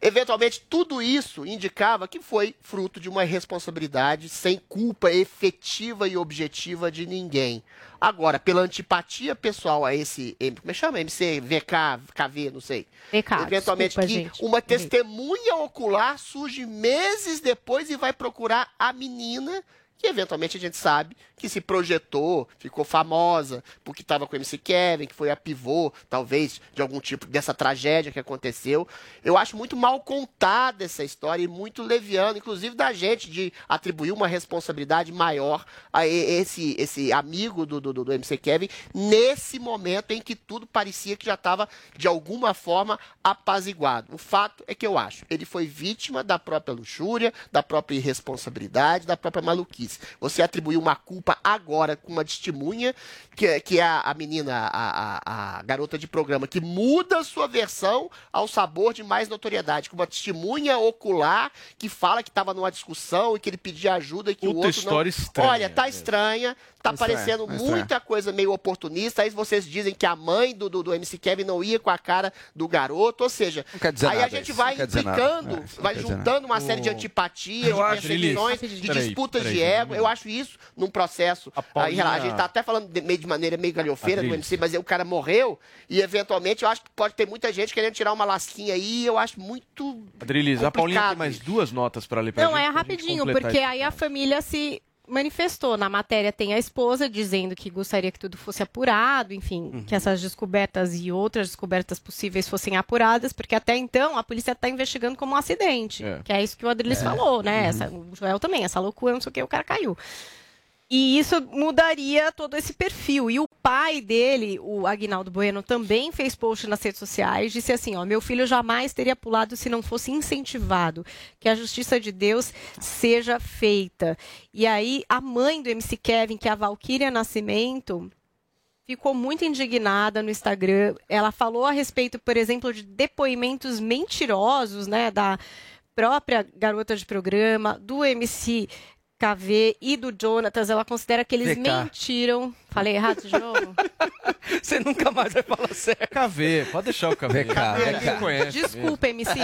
Eventualmente, tudo isso indicava que foi fruto de uma irresponsabilidade sem culpa efetiva e objetiva de ninguém. Agora, pela antipatia pessoal a esse, como é que chama? MC, VK, KV, não sei. VK, Eventualmente, desculpa, que gente. uma testemunha ocular surge meses depois e vai procurar a menina que eventualmente a gente sabe que se projetou, ficou famosa, porque estava com o MC Kevin, que foi a pivô, talvez, de algum tipo dessa tragédia que aconteceu. Eu acho muito mal contada essa história e muito leviano, inclusive da gente, de atribuir uma responsabilidade maior a esse, esse amigo do, do- do MC Kevin, nesse momento em que tudo parecia que já estava, de alguma forma, apaziguado. O fato é que eu acho, ele foi vítima da própria luxúria, da própria irresponsabilidade, da própria maluquice. Você atribuiu uma culpa agora com uma testemunha, que, é- que é a, a menina, a, a- a garota de programa, que muda a sua versão ao sabor de mais notoriedade, com uma testemunha ocular que fala que estava numa discussão e que ele pedia ajuda e que o outro história não... estranha Olha, tá mesmo. estranha, tá Tá estranha, parecendo tá estranha. muita coisa meio oportunista. Aí vocês dizem que a mãe do, do, do MC Kevin não ia com a cara do garoto, ou seja, aí a gente isso, vai implicando, É, vai juntando uma série de antipatias, de perseguições, Lilis, de disputas peraí, de ego. Eu acho isso num processo. A Aí, Paulinha- a gente tá até falando de, meio de maneira meio galhofeira do. MC, mas o cara morreu e eventualmente eu acho que pode ter muita gente querendo tirar uma lasquinha aí. e Eu acho muito. Adrilis, a Paulinha tem mais duas notas pra ler pra Não, gente. é rapidinho, porque aí a família se manifestou. Na matéria tem a esposa dizendo que gostaria que tudo fosse apurado, enfim, Uhum. que essas descobertas e outras descobertas possíveis fossem apuradas, porque até então a polícia está investigando como um acidente. É. Que é isso que o Adriles falou, né? Uhum. Essa, o Joel também, essa loucura, não sei o que, o cara caiu. E isso mudaria todo esse perfil. E o pai dele, o Agnaldo Bueno, também fez post nas redes sociais, disse assim, ó, meu filho jamais teria pulado se não fosse incentivado. Que a justiça de Deus seja feita. E aí, a mãe do MC Kevin, que é a Valquíria Nascimento, ficou muito indignada no Instagram. Ela falou a respeito, por exemplo, de depoimentos mentirosos, né, da própria garota de programa, do MC KV e do Jonatas. Ela considera que eles VK. mentiram. Falei errado de novo? Você nunca mais vai falar certo. KV, pode deixar o KV. VK, VK. conhece Desculpa, MC.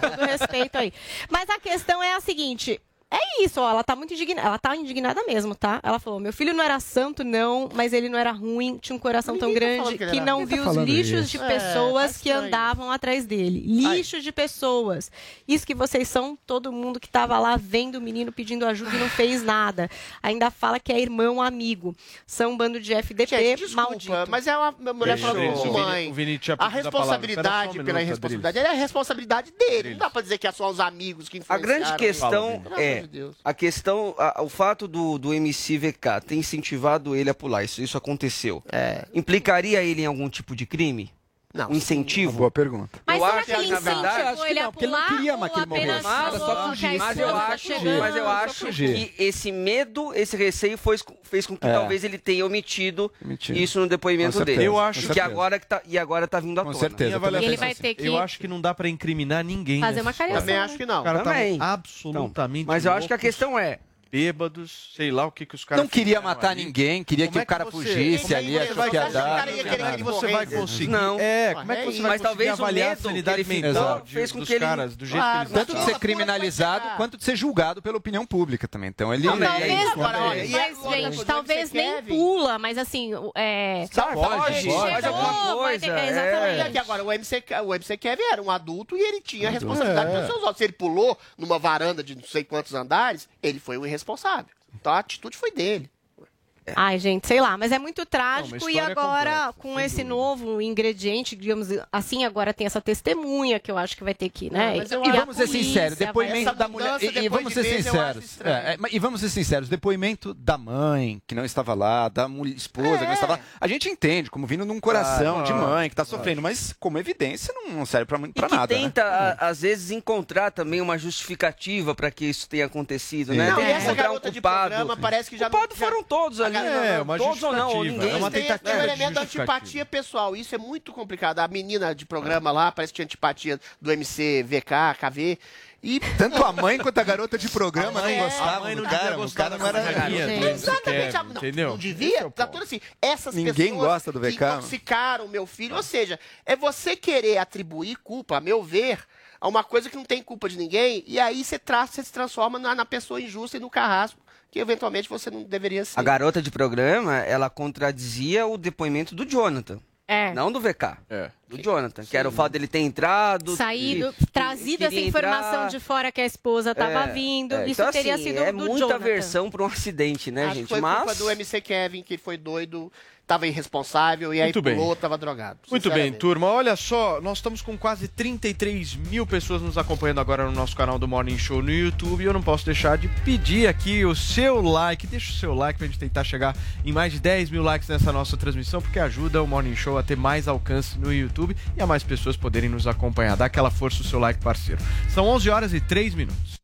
Todo respeito aí. Mas a questão é a seguinte. É isso, ó, ela tá muito indignada. Ela tá indignada mesmo, tá? Ela falou: meu filho não era santo, não, mas ele não era ruim, tinha um coração tão tá grande que que não viu tá os lixos isso? de É, pessoas tá que andavam atrás dele. Lixos de pessoas. Isso que vocês são, todo mundo que tava lá vendo o menino pedindo ajuda e não fez nada. Ainda fala que é irmão amigo. São um bando de FDP Gente, desculpa, maldito. mas é uma minha mulher falando o Vini- mãe. o Vini tinha A responsabilidade um pela irresponsabilidade é a responsabilidade dele. Não dá pra dizer que é só os amigos que A grande questão é de Deus. a questão, a- o fato do, do MC VK ter incentivado ele a pular, isso, isso aconteceu. É. Implicaria ele em algum tipo de crime? Não. Um incentivo? Boa pergunta. Mas eu será acho que ele na verdade, ele a porque ele não queria mais que ele morresse. Era só fugir. a Mas eu tá acho, mas eu só acho que esse medo, esse receio fez, com- fez com que É. talvez ele tenha omitido Mentira. isso no depoimento Com certeza, dele. Eu acho que certeza. agora que tá, e agora tá vindo à Com tona. certeza. Minha avaliação Ele vai assim, ter que Eu acho que não dá pra incriminar ninguém. fazer uma careção. Também acho que não. O cara Também. tá absolutamente Mas eu acho que a questão é, bêbados, sei lá o que, que os caras Não queria matar ali. ninguém, queria Como que é o cara você- fugisse é ali, que achou que ia dar. cara ia querer que você vai conseguir? Não. É, como é que você vai Mas talvez conseguir avaliar a sanidade que mental fez com dos que ele- caras, do jeito Claro, que eles tanto de ser criminalizado quanto de ser julgado pela opinião pública também. Então ele. Não, talvez, mas, gente, talvez nem pula, mas assim, é... Tá, pode, Chegou, pode, alguma coisa. é, exatamente. E aqui agora, o MC, o MC Kevin era um adulto e ele tinha a responsabilidade É. pelos seus olhos. Se ele pulou numa varanda de não sei quantos andares, ele foi o irresponsável. Então a atitude foi dele. Ai, gente, sei lá, mas é muito trágico e história agora, com esse novo ingrediente, digamos assim, agora tem essa testemunha que eu acho que vai ter que, né? Não, e acho- a vamos ser sinceros, depoimento da mulher. E, e vamos ser sinceros. É, é, e vamos ser sinceros, depoimento da mãe, que não estava lá, da mulher, esposa que não estava lá. A gente entende, como vindo num coração Claro, de mãe que está sofrendo, mas como evidência não serve que nada. né? tenta, a- às vezes, encontrar também uma justificativa para que isso tenha acontecido, Sim. né? Não, Tem e que essa garota de culpado. programa parece que já Culpado foram todos ali. É, uma todos ou não, ninguém. é uma Tem, tentativa tem um de elemento da justificativa. antipatia pessoal. Isso é muito complicado. A menina de programa lá parece que tinha antipatia do MC VK, KV. E, Tanto a mãe quanto a garota de programa não É, gostavam a mãe do não cara. O gostar cara da não era... MC Exatamente, não, entendeu? não devia? Tá tudo assim. Essas Ninguém pessoas gosta do que VK, mano. intoxicaram meu filho. Ou seja, é você querer atribuir culpa, a meu ver, a uma coisa que não tem culpa de ninguém, e aí você, tra você se transforma na, na pessoa injusta e no carrasco, que eventualmente você não deveria ser. A garota de programa, ela contradizia o depoimento do Jonathan. É. Não do VK. Do Jonathan, que era o fato dele ter entrado. Saído, que- trazido essa informação entrar. de fora que a esposa estava É, vindo. é. Isso Então, teria assim, sido é do muita Jonathan. versão para um acidente, né, Acho que gente? foi Mas culpa do MC Kevin, que foi doido, tava irresponsável, e aí Muito pulou, tava drogado. Muito bem, turma. Olha só, nós estamos com quase 33 mil pessoas nos acompanhando agora no nosso canal do Morning Show no YouTube. E eu não posso deixar de pedir aqui o seu like. Deixa o seu like pra gente tentar chegar em mais de 10 mil likes nessa nossa transmissão, porque ajuda o Morning Show a ter mais alcance no YouTube e a mais pessoas poderem nos acompanhar. Dá aquela força o seu like, parceiro. São 11 horas e 3 minutos.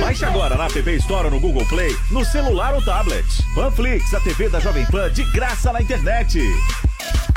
Baixe agora na App Store ou no Google Play, no celular ou tablet. Panflix, a TV da Jovem Pan de graça na internet.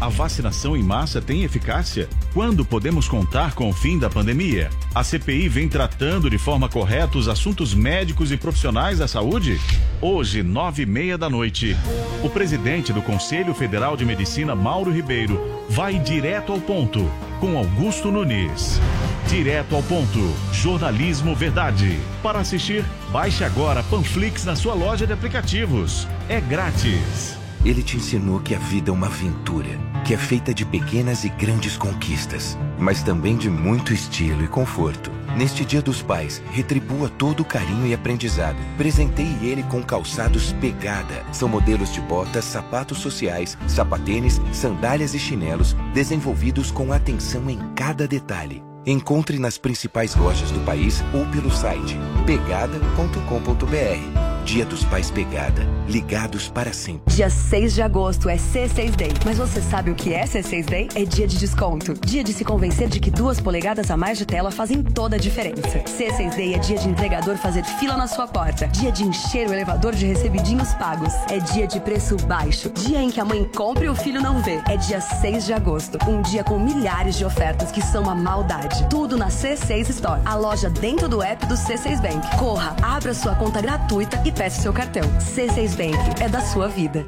A vacinação em massa tem eficácia? Quando podemos contar com o fim da pandemia? A CPI vem tratando de forma correta os assuntos médicos e profissionais da saúde? Hoje, nove e meia da noite, o presidente do Conselho Federal de Medicina, Mauro Ribeiro, vai direto ao ponto com Augusto Nunes. Direto ao ponto. Jornalismo Verdade. Para assistir, baixe agora Panflix na sua loja de aplicativos. É grátis. Ele te ensinou que a vida é uma aventura, que é feita de pequenas e grandes conquistas, mas também de muito estilo e conforto. Neste Dia dos Pais, retribua todo o carinho e aprendizado. Presenteie ele com calçados Pegada. São modelos de botas, sapatos sociais, sapatênis, sandálias e chinelos desenvolvidos com atenção em cada detalhe. Encontre nas principais lojas do país ou pelo site pegada.com.br. Dia dos Pais Pegada. Ligados para sempre. Dia 6 de agosto é C6 Day. Mas você sabe o que é C6 Day? É dia de desconto. Dia de se convencer de que duas polegadas a mais de tela fazem toda a diferença. C6 Day é dia de entregador fazer fila na sua porta. Dia de encher o elevador de recebidinhos pagos. É dia de preço baixo. Dia em que a mãe compra e o filho não vê. É dia 6 de agosto. Um dia com milhares de ofertas que são uma maldade. Tudo na C6 Store. A loja dentro do app do C6 Bank. Corra, abra sua conta gratuita e peça seu cartão. C6 Bank é da sua vida.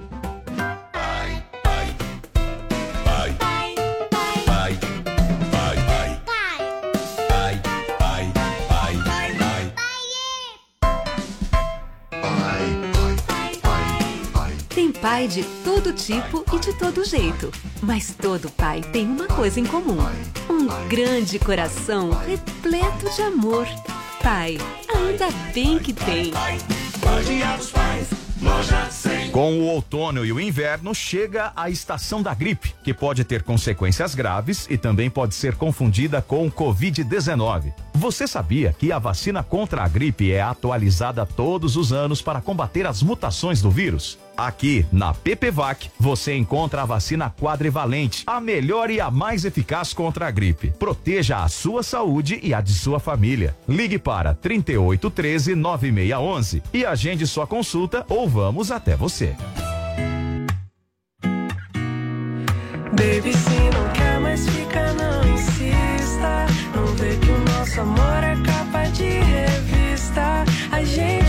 Pai, pai, pai, pai, pai, pai, pai, pai, pai, pai, Tem pai pai de todo tipo e de todo jeito. Mas todo pai tem uma coisa em comum: um grande coração repleto de amor. Pai, ainda bem que tem. Dia dos Pais, loja 100. Com o outono e o inverno chega a estação da gripe, que pode ter consequências graves e também pode ser confundida com o Covid-19. Você sabia que a vacina contra a gripe é atualizada todos os anos para combater as mutações do vírus? Aqui, na PPVAC, você encontra a vacina quadrivalente, a melhor e a mais eficaz contra a gripe. Proteja a sua saúde e a de sua família. Ligue para 3813 9611 e agende sua consulta ou vamos até você. Baby, se não quer mais ficar, não insista. Não vê que o nosso amor é de revista. A gente,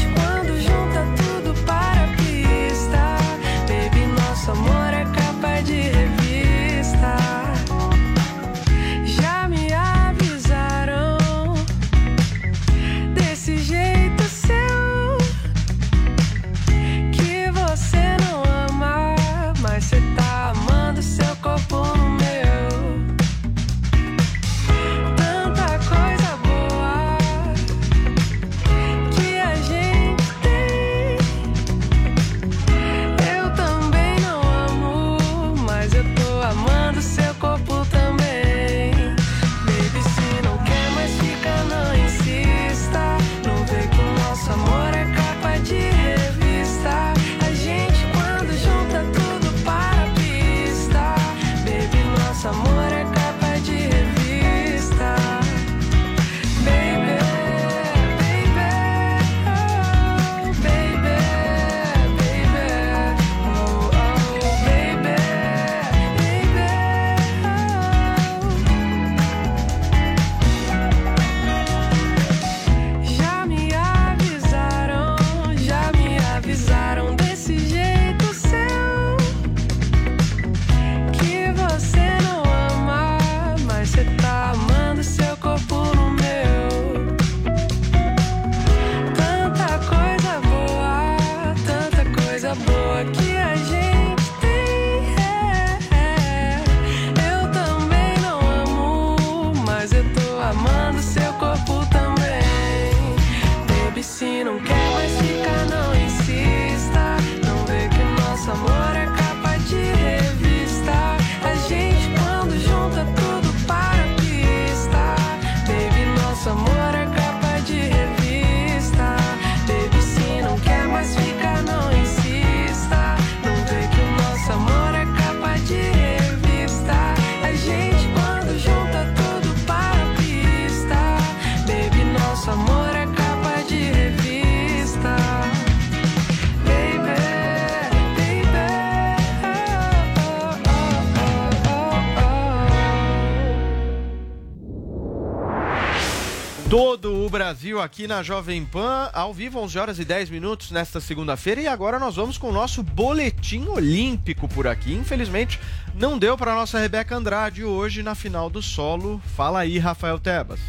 aqui na Jovem Pan, ao vivo, 11 horas e 10 minutos nesta segunda-feira. E agora nós vamos com o nosso boletim olímpico por aqui. Infelizmente, não deu para nossa Rebeca Andrade hoje na final do solo. Fala aí, Rafael Tebas.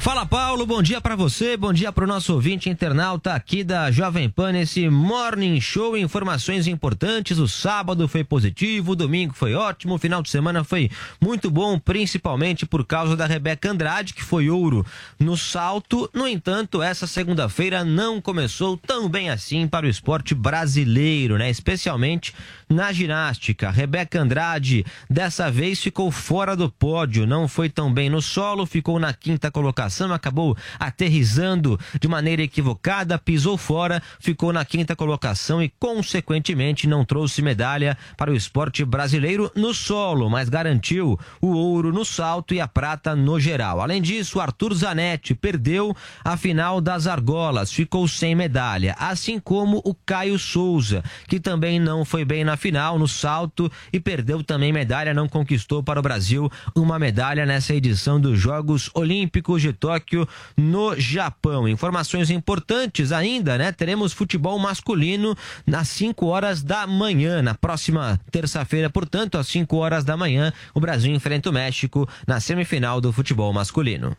Fala Paulo, bom dia para você, bom dia para o nosso ouvinte internauta aqui da Jovem Pan nesse Morning Show, informações importantes, o sábado foi positivo, o domingo foi ótimo, o final de semana foi muito bom, principalmente por causa da Rebeca Andrade, que foi ouro no salto, no entanto, essa segunda-feira não começou tão bem assim para o esporte brasileiro, né, especialmente na ginástica. Rebeca Andrade dessa vez ficou fora do pódio, não foi tão bem no solo, ficou na quinta colocação, acabou aterrizando de maneira equivocada, pisou fora, ficou na quinta colocação e, consequentemente, não trouxe medalha para o esporte brasileiro no solo, mas garantiu o ouro no salto e a prata no geral. Além disso, Arthur Zanetti perdeu a final das argolas, ficou sem medalha, assim como o Caio Souza, que também não foi bem na final no salto e perdeu também medalha, não conquistou para o Brasil uma medalha nessa edição dos Jogos Olímpicos de Tóquio no Japão. Informações importantes ainda, né? Teremos futebol masculino nas 5 horas da manhã, na próxima terça-feira, portanto, às 5 horas da manhã, o Brasil enfrenta o México na semifinal do futebol masculino.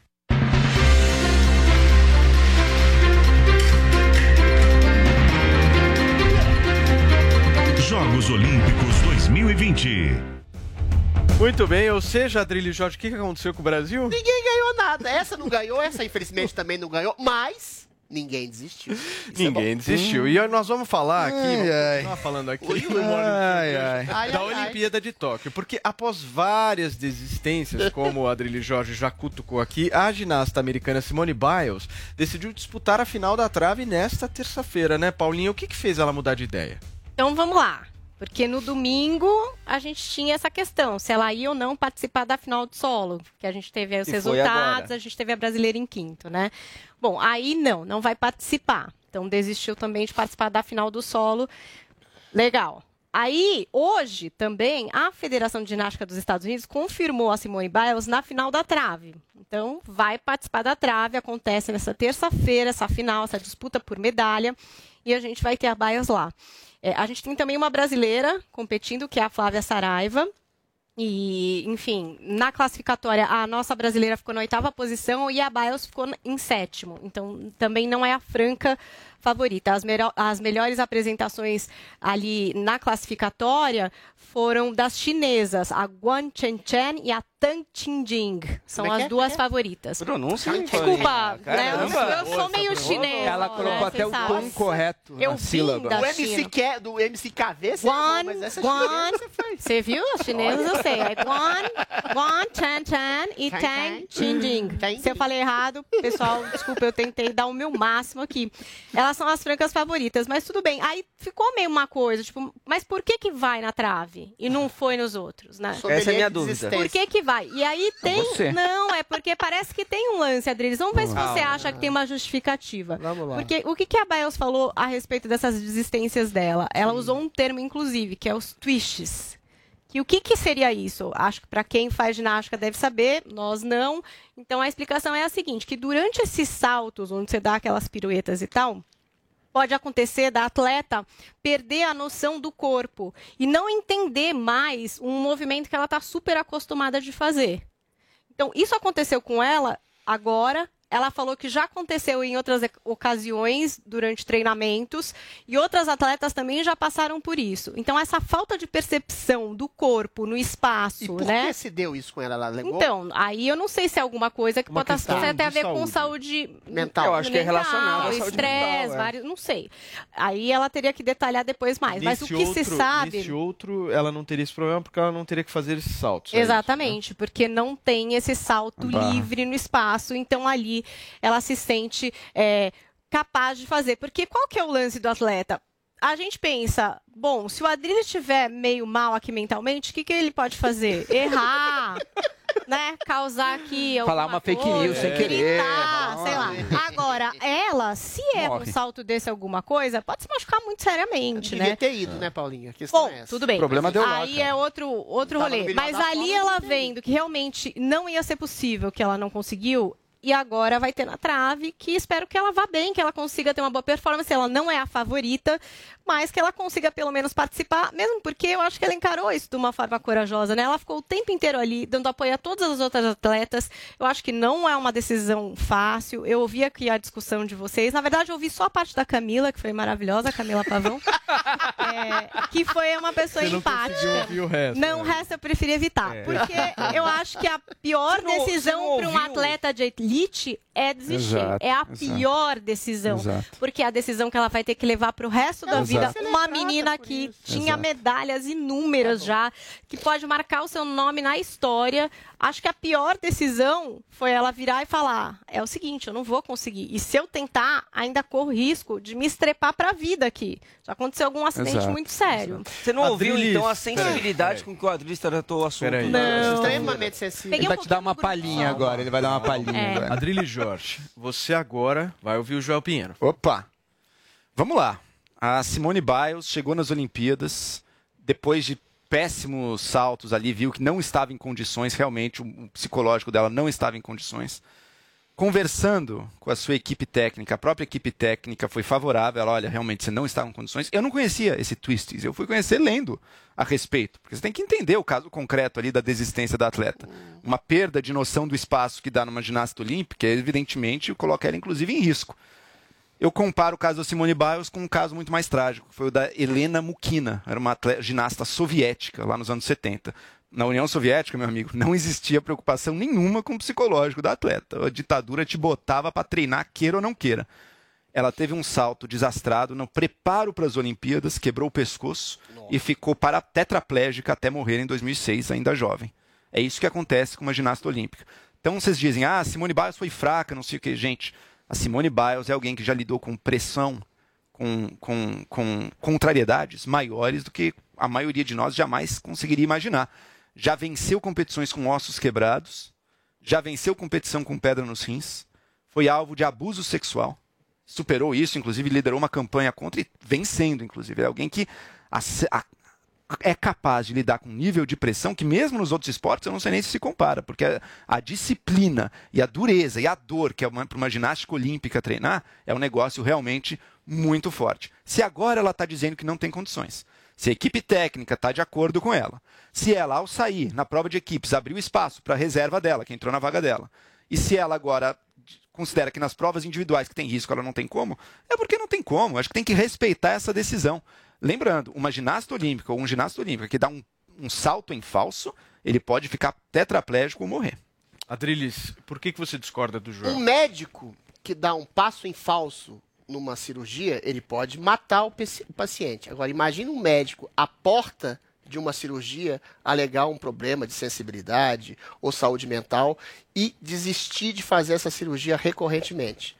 Jogos Olímpicos 2020. Muito bem, ou seja, Adrilho Jorge, o que aconteceu com o Brasil? Ninguém ganhou nada. Essa não ganhou, essa infelizmente também não ganhou, mas ninguém desistiu. Isso é Ninguém bom. desistiu. E nós vamos falar aqui, Ai, vamos ai. continuar falando aqui Ui, ui. Ai, ai. Ai, da. Olimpíada de Tóquio. Porque após várias desistências, como o Adrilho Jorge já cutucou aqui, a ginasta americana Simone Biles decidiu disputar a final da trave nesta terça-feira, né, Paulinho? O que, que fez ela mudar de ideia? Então vamos lá. Porque no domingo a gente tinha essa questão, se ela ia ou não participar da final de solo, que a gente teve aí os E resultados, a gente teve a brasileira em quinto, né? Bom, aí não, não vai participar. Então desistiu também de participar da final do solo. Legal. Aí, hoje também, a Federação de Ginástica dos Estados Unidos confirmou a Simone Biles na final da trave. Então, vai participar da trave, acontece nessa terça-feira, essa final, essa disputa por medalha, e a gente vai ter a Biles lá. É, a gente tem também uma brasileira competindo, que é a Flávia Saraiva. E, enfim, na classificatória, a nossa brasileira ficou na oitava posição e a Biles ficou em sétimo. Então, também não é a franca favorita. As, as melhores apresentações ali na classificatória foram das chinesas, a Guan Chenchen e a Tang. São Como é que as é? duas é é? favoritas. Pronúncia, Desculpa, né, eu, sou meio chinesa. Ela né, colocou até cês o tom correto Eu na sílaba. da O MC, que, do MCKV, você Guan, mas essa Guan, chinesa você viu? As chinesas eu sei. É Guan, Guan, Chan Chan e Tang Chan. Qinjing. Se eu falei errado, pessoal, desculpa, eu tentei dar o meu máximo aqui. São as francas favoritas, mas tudo bem. Aí ficou meio uma coisa, tipo, mas por que que vai na trave e não foi nos outros, né? Essa é a minha dúvida. Por que que vai? E aí tem... Você. Não, é porque parece que tem um lance, Adriles. Vamos ver se você Ah, acha que tem uma justificativa. Vamos lá. Porque o que, que a Biles falou a respeito dessas desistências dela? Ela usou um termo, inclusive, que é os twists. Que o que, que seria isso? Acho que para quem faz ginástica deve saber, nós não. Então a explicação é a seguinte: que durante esses saltos, onde você dá aquelas piruetas e tal, pode acontecer da atleta perder a noção do corpo e não entender mais um movimento que ela está super acostumada de fazer. Então, isso aconteceu com ela agora. Ela falou que já aconteceu em outras ocasiões durante treinamentos e outras atletas também já passaram por isso. Então, essa falta de percepção do corpo no espaço, E por né? que se deu isso com ela? Ela alegou? Então, aí eu não sei se é alguma coisa que Uma pode ter a ver com saúde. saúde Mental. Eu acho que é relacionado saúde estresse, é. vários, não sei. Aí ela teria que detalhar depois mais. Mas o que se sabe Nesse outro, ela não teria esse problema porque ela não teria que fazer esses saltos. é isso, Exatamente, porque não tem esse salto Bah. livre no espaço, então ali ela se sente é, capaz de fazer. Porque qual que é o lance do atleta? A gente pensa, bom, se o Adriano estiver meio mal aqui mentalmente, o que, que ele pode fazer? Errar, né? Causar aqui Falar uma fake coisa, news sem querer. gritar, sei lá. Agora, ela, se é um salto desse alguma coisa, pode se machucar muito seriamente, Devia né? ter ido, né, Paulinha? A questão Bom, é essa. tudo bem. problema deu Aí é outro, outro rolê. Mas ali ela vendo que realmente não ia ser possível, que ela não conseguiu, e agora vai ter na trave, que espero que ela vá bem, que ela consiga ter uma boa performance. Ela não é a favorita, mas que ela consiga pelo menos participar, mesmo porque eu acho que ela encarou isso de uma forma corajosa, né? Ela ficou o tempo inteiro ali, dando apoio a todas as outras atletas. Eu acho que não é uma decisão fácil. Eu ouvi aqui a discussão de vocês. Na verdade, eu ouvi só a parte da Camila, que foi maravilhosa, a Camila Pavão. É, que foi uma pessoa Você não empática. ouvir o resto, Não, né? o resto eu preferi evitar. É. Porque eu acho que a pior Você não- decisão não para um atleta de elite é desistir. Exato, é a exato. pior decisão. Exato. Porque é a decisão que ela vai ter que levar para o resto da Exato. vida. Uma menina que tinha Exato. medalhas inúmeras já, que pode marcar o seu nome na história. Acho que a pior decisão foi ela virar e falar: é o seguinte, eu não vou conseguir. E se eu tentar, ainda corro risco de me estrepar para a vida aqui. Já aconteceu algum acidente Exato, muito sério. Você não ouviu, Adriles, então, a peraí, sensibilidade com que o Adriles tratou o assunto? Peraí. Não. Extremamente sensível. Ele vai te dar uma palhinha agora, ele vai dar uma palhinha É. agora. Jorge, você agora vai ouvir o Joel Pinheiro. Opa! Vamos lá. A Simone Biles chegou nas Olimpíadas depois de péssimos saltos ali, viu que não estava em condições, realmente o psicológico dela não estava em condições. Conversando com a sua equipe técnica, a própria equipe técnica foi favorável. Ela, olha, realmente você não estava em condições. Eu não conhecia esse twisties, eu fui conhecer lendo a respeito, porque você tem que entender o caso concreto ali da desistência da atleta. Uma perda de noção do espaço que dá numa ginasta olímpica, evidentemente, coloca ela inclusive em risco. Eu comparo o caso da Simone Biles com um caso muito mais trágico, que foi o da Helena Mukina, era uma atleta, ginasta soviética lá nos anos 70. Na União Soviética, meu amigo, não existia preocupação nenhuma com o psicológico da atleta. A ditadura te botava para treinar, queira ou não queira. Ela teve um salto desastrado no preparo para as Olimpíadas, quebrou o pescoço e ficou para tetraplégica até morrer em 2006, ainda jovem. É isso que acontece com uma ginasta olímpica. Então vocês dizem, ah, Simone Biles foi fraca, não sei o que. Gente, a Simone Biles é alguém que já lidou com pressão, com, com, com contrariedades maiores do que a maioria de nós jamais conseguiria imaginar. Já venceu competições com ossos quebrados, já venceu competição com pedra nos rins, foi alvo de abuso sexual, superou isso, inclusive liderou uma campanha contra e vencendo, inclusive. É alguém que é capaz de lidar com um nível de pressão que mesmo nos outros esportes eu não sei nem se se compara, porque a disciplina e a dureza e a dor que é para uma ginástica olímpica treinar é um negócio realmente muito forte. Se agora ela está dizendo que não tem condições, se a equipe técnica está de acordo com ela, se ela, ao sair na prova de equipes, abriu espaço para a reserva dela, que entrou na vaga dela, e se ela agora considera que nas provas individuais que tem risco ela não tem como, é porque não tem como. Acho que tem que respeitar essa decisão. Lembrando, uma ginasta olímpica ou um ginasta olímpico que dá um, um salto em falso, ele pode ficar tetraplégico ou morrer. Adriles, por que, que você discorda do Joel? Um médico que dá um passo em falso numa cirurgia, ele pode matar o paciente. Agora, imagine um médico à porta de uma cirurgia alegar um problema de sensibilidade ou saúde mental e desistir de fazer essa cirurgia recorrentemente.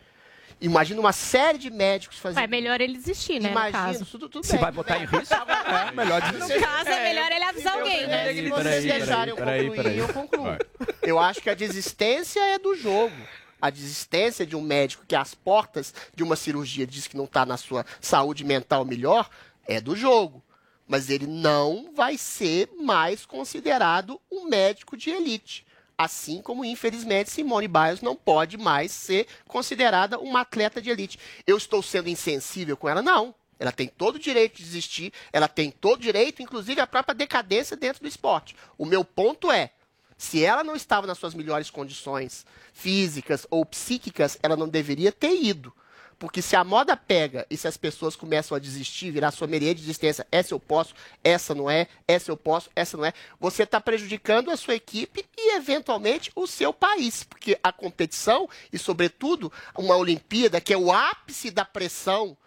Imagina uma série de médicos fazendo. É melhor ele desistir, né? Imagina, no caso. tudo, tudo Se bem. vai botar em risco, é melhor No caso, é melhor ele avisar alguém, né? Se vocês deixarem eu concluir, eu concluo. Eu acho que a desistência é do jogo. A desistência de um médico que às portas de uma cirurgia diz que não está na sua saúde mental melhor é do jogo. Mas ele não vai ser mais considerado um médico de elite. Assim como, infelizmente, Simone Biles não pode mais ser considerada uma atleta de elite. Eu estou sendo insensível com ela? Não. Ela tem todo o direito de existir, ela tem todo o direito, inclusive a própria decadência dentro do esporte. O meu ponto é, se ela não estava nas suas melhores condições físicas ou psíquicas, ela não deveria ter ido. Porque se a moda pega e se as pessoas começam a desistir, virar sommelier de existência, essa eu posso, essa não é, essa eu posso, essa não é, você está prejudicando a sua equipe e, eventualmente, o seu país. Porque a competição, e sobretudo uma Olimpíada, que é o ápice da pressão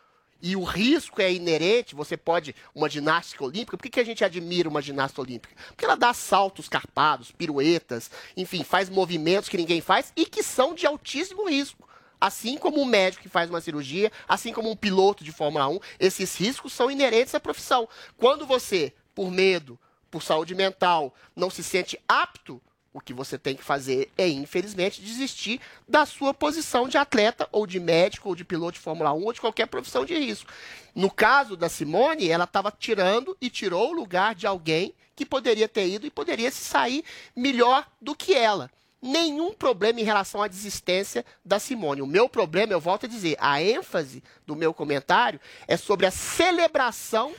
e o risco é inerente, você pode, uma ginástica olímpica, por que, que a gente admira uma ginasta olímpica? Porque ela dá saltos carpados, piruetas, enfim, faz movimentos que ninguém faz e que são de altíssimo risco. Assim como um médico que faz uma cirurgia, assim como um piloto de Fórmula 1, esses riscos são inerentes à profissão. Quando você, por medo, por saúde mental, não se sente apto, o que você tem que fazer é, infelizmente, desistir da sua posição de atleta, ou de médico, ou de piloto de Fórmula 1, ou de qualquer profissão de risco. No caso da Simone, ela estava tirando e tirou o lugar de alguém que poderia ter ido e poderia se sair melhor do que ela nenhum problema em relação à desistência da Simone. O meu problema, eu volto a dizer, a ênfase do meu comentário é sobre a celebração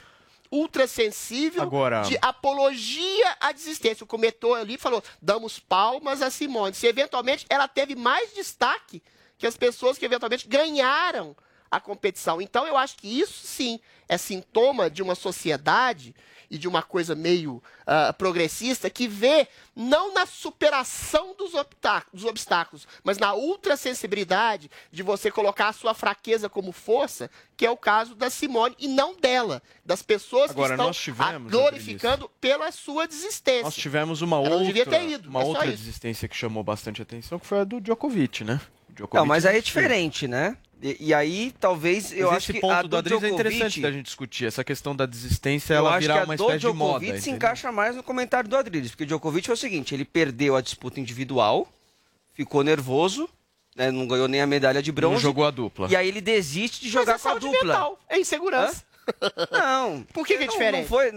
ultrassensível Agora... de apologia à desistência. O comentou ali falou: damos palmas a Simone. Se eventualmente ela teve mais destaque que as pessoas que eventualmente ganharam a competição. Então eu acho que isso sim é sintoma de uma sociedade e de uma coisa meio uh, progressista que vê não na superação dos, dos obstáculos, mas na ultrassensibilidade de você colocar a sua fraqueza como força, que é o caso da Simone e não dela, das pessoas Agora, que estão glorificando pela sua desistência. Nós tivemos uma Ela outra, não devia ter ido, uma é outra desistência que chamou bastante atenção, que foi a do Djokovic, né? Djokovic Não, mas aí é diferente, né? E, e aí, talvez, eu Mas acho esse que a ponto do, do Adriles é Djokovic- interessante da gente discutir. Essa questão da desistência, ela virar a uma espécie de moda. Djokovic se entendeu? encaixa mais no comentário do Adriles, porque o Djokovic é o seguinte, ele perdeu a disputa individual, ficou nervoso, né, não ganhou nem a medalha de bronze. Não jogou a dupla. E aí ele desiste de jogar Mas é com a dupla. mental, é insegurança. Não. Por que, que é Não- diferente? Não foi,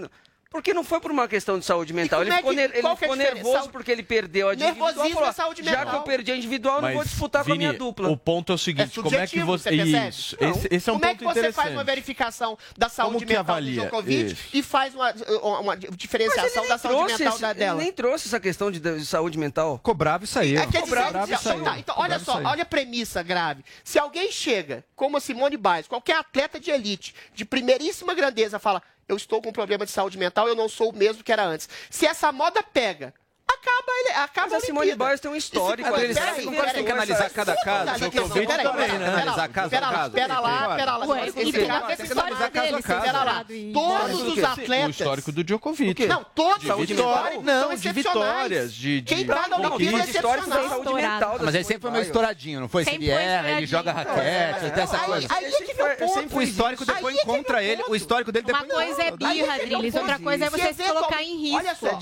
porque não foi por uma questão de saúde mental. Ele é ficou, é que, ele ficou é nervoso Saúde... porque ele perdeu a individual. Falou, saúde mental. Já que eu perdi a individual, Mas, não vou disputar Vini, com a minha dupla. O ponto é o é seguinte: é como é que você. Isso. Esse, esse, é um como é ponto é que você faz uma verificação da saúde mental do Djokovic e faz uma, uma diferenciação da saúde mental esse, da dela? Ele nem trouxe essa questão de, de saúde mental. Cobrava e saiu. É, quer Cobrava isso aí. Tá, então, então olha só, olha a premissa grave. Se alguém chega, como a Simone Biles, qualquer atleta de elite, de primeiríssima grandeza, fala eu estou com um problema de saúde mental, eu não sou o mesmo que era antes. Se essa moda pega, acaba ele. Acaba Mas a Simone Biles tem um histórico. Esse, eles peraí, né? peraí, que analisar cada caso. O convite também, né? Analisar caso a caso. Pera lá, pera lá. Esse caso. Pera lá. Todos os atletas... O histórico do Djokovic. Não, todos os históricos Não, de vitórias, de... Quem paga o ouvido é mental. Ah, mas ele sempre foi meio estouradinho, não foi? Se ele erra, ele joga raquete, até essa coisa. É sempre. O histórico depois é contra ele. O histórico dele depois... Uma coisa é birra, Drilis. É outra coisa é você se colocar em risco. Olha só,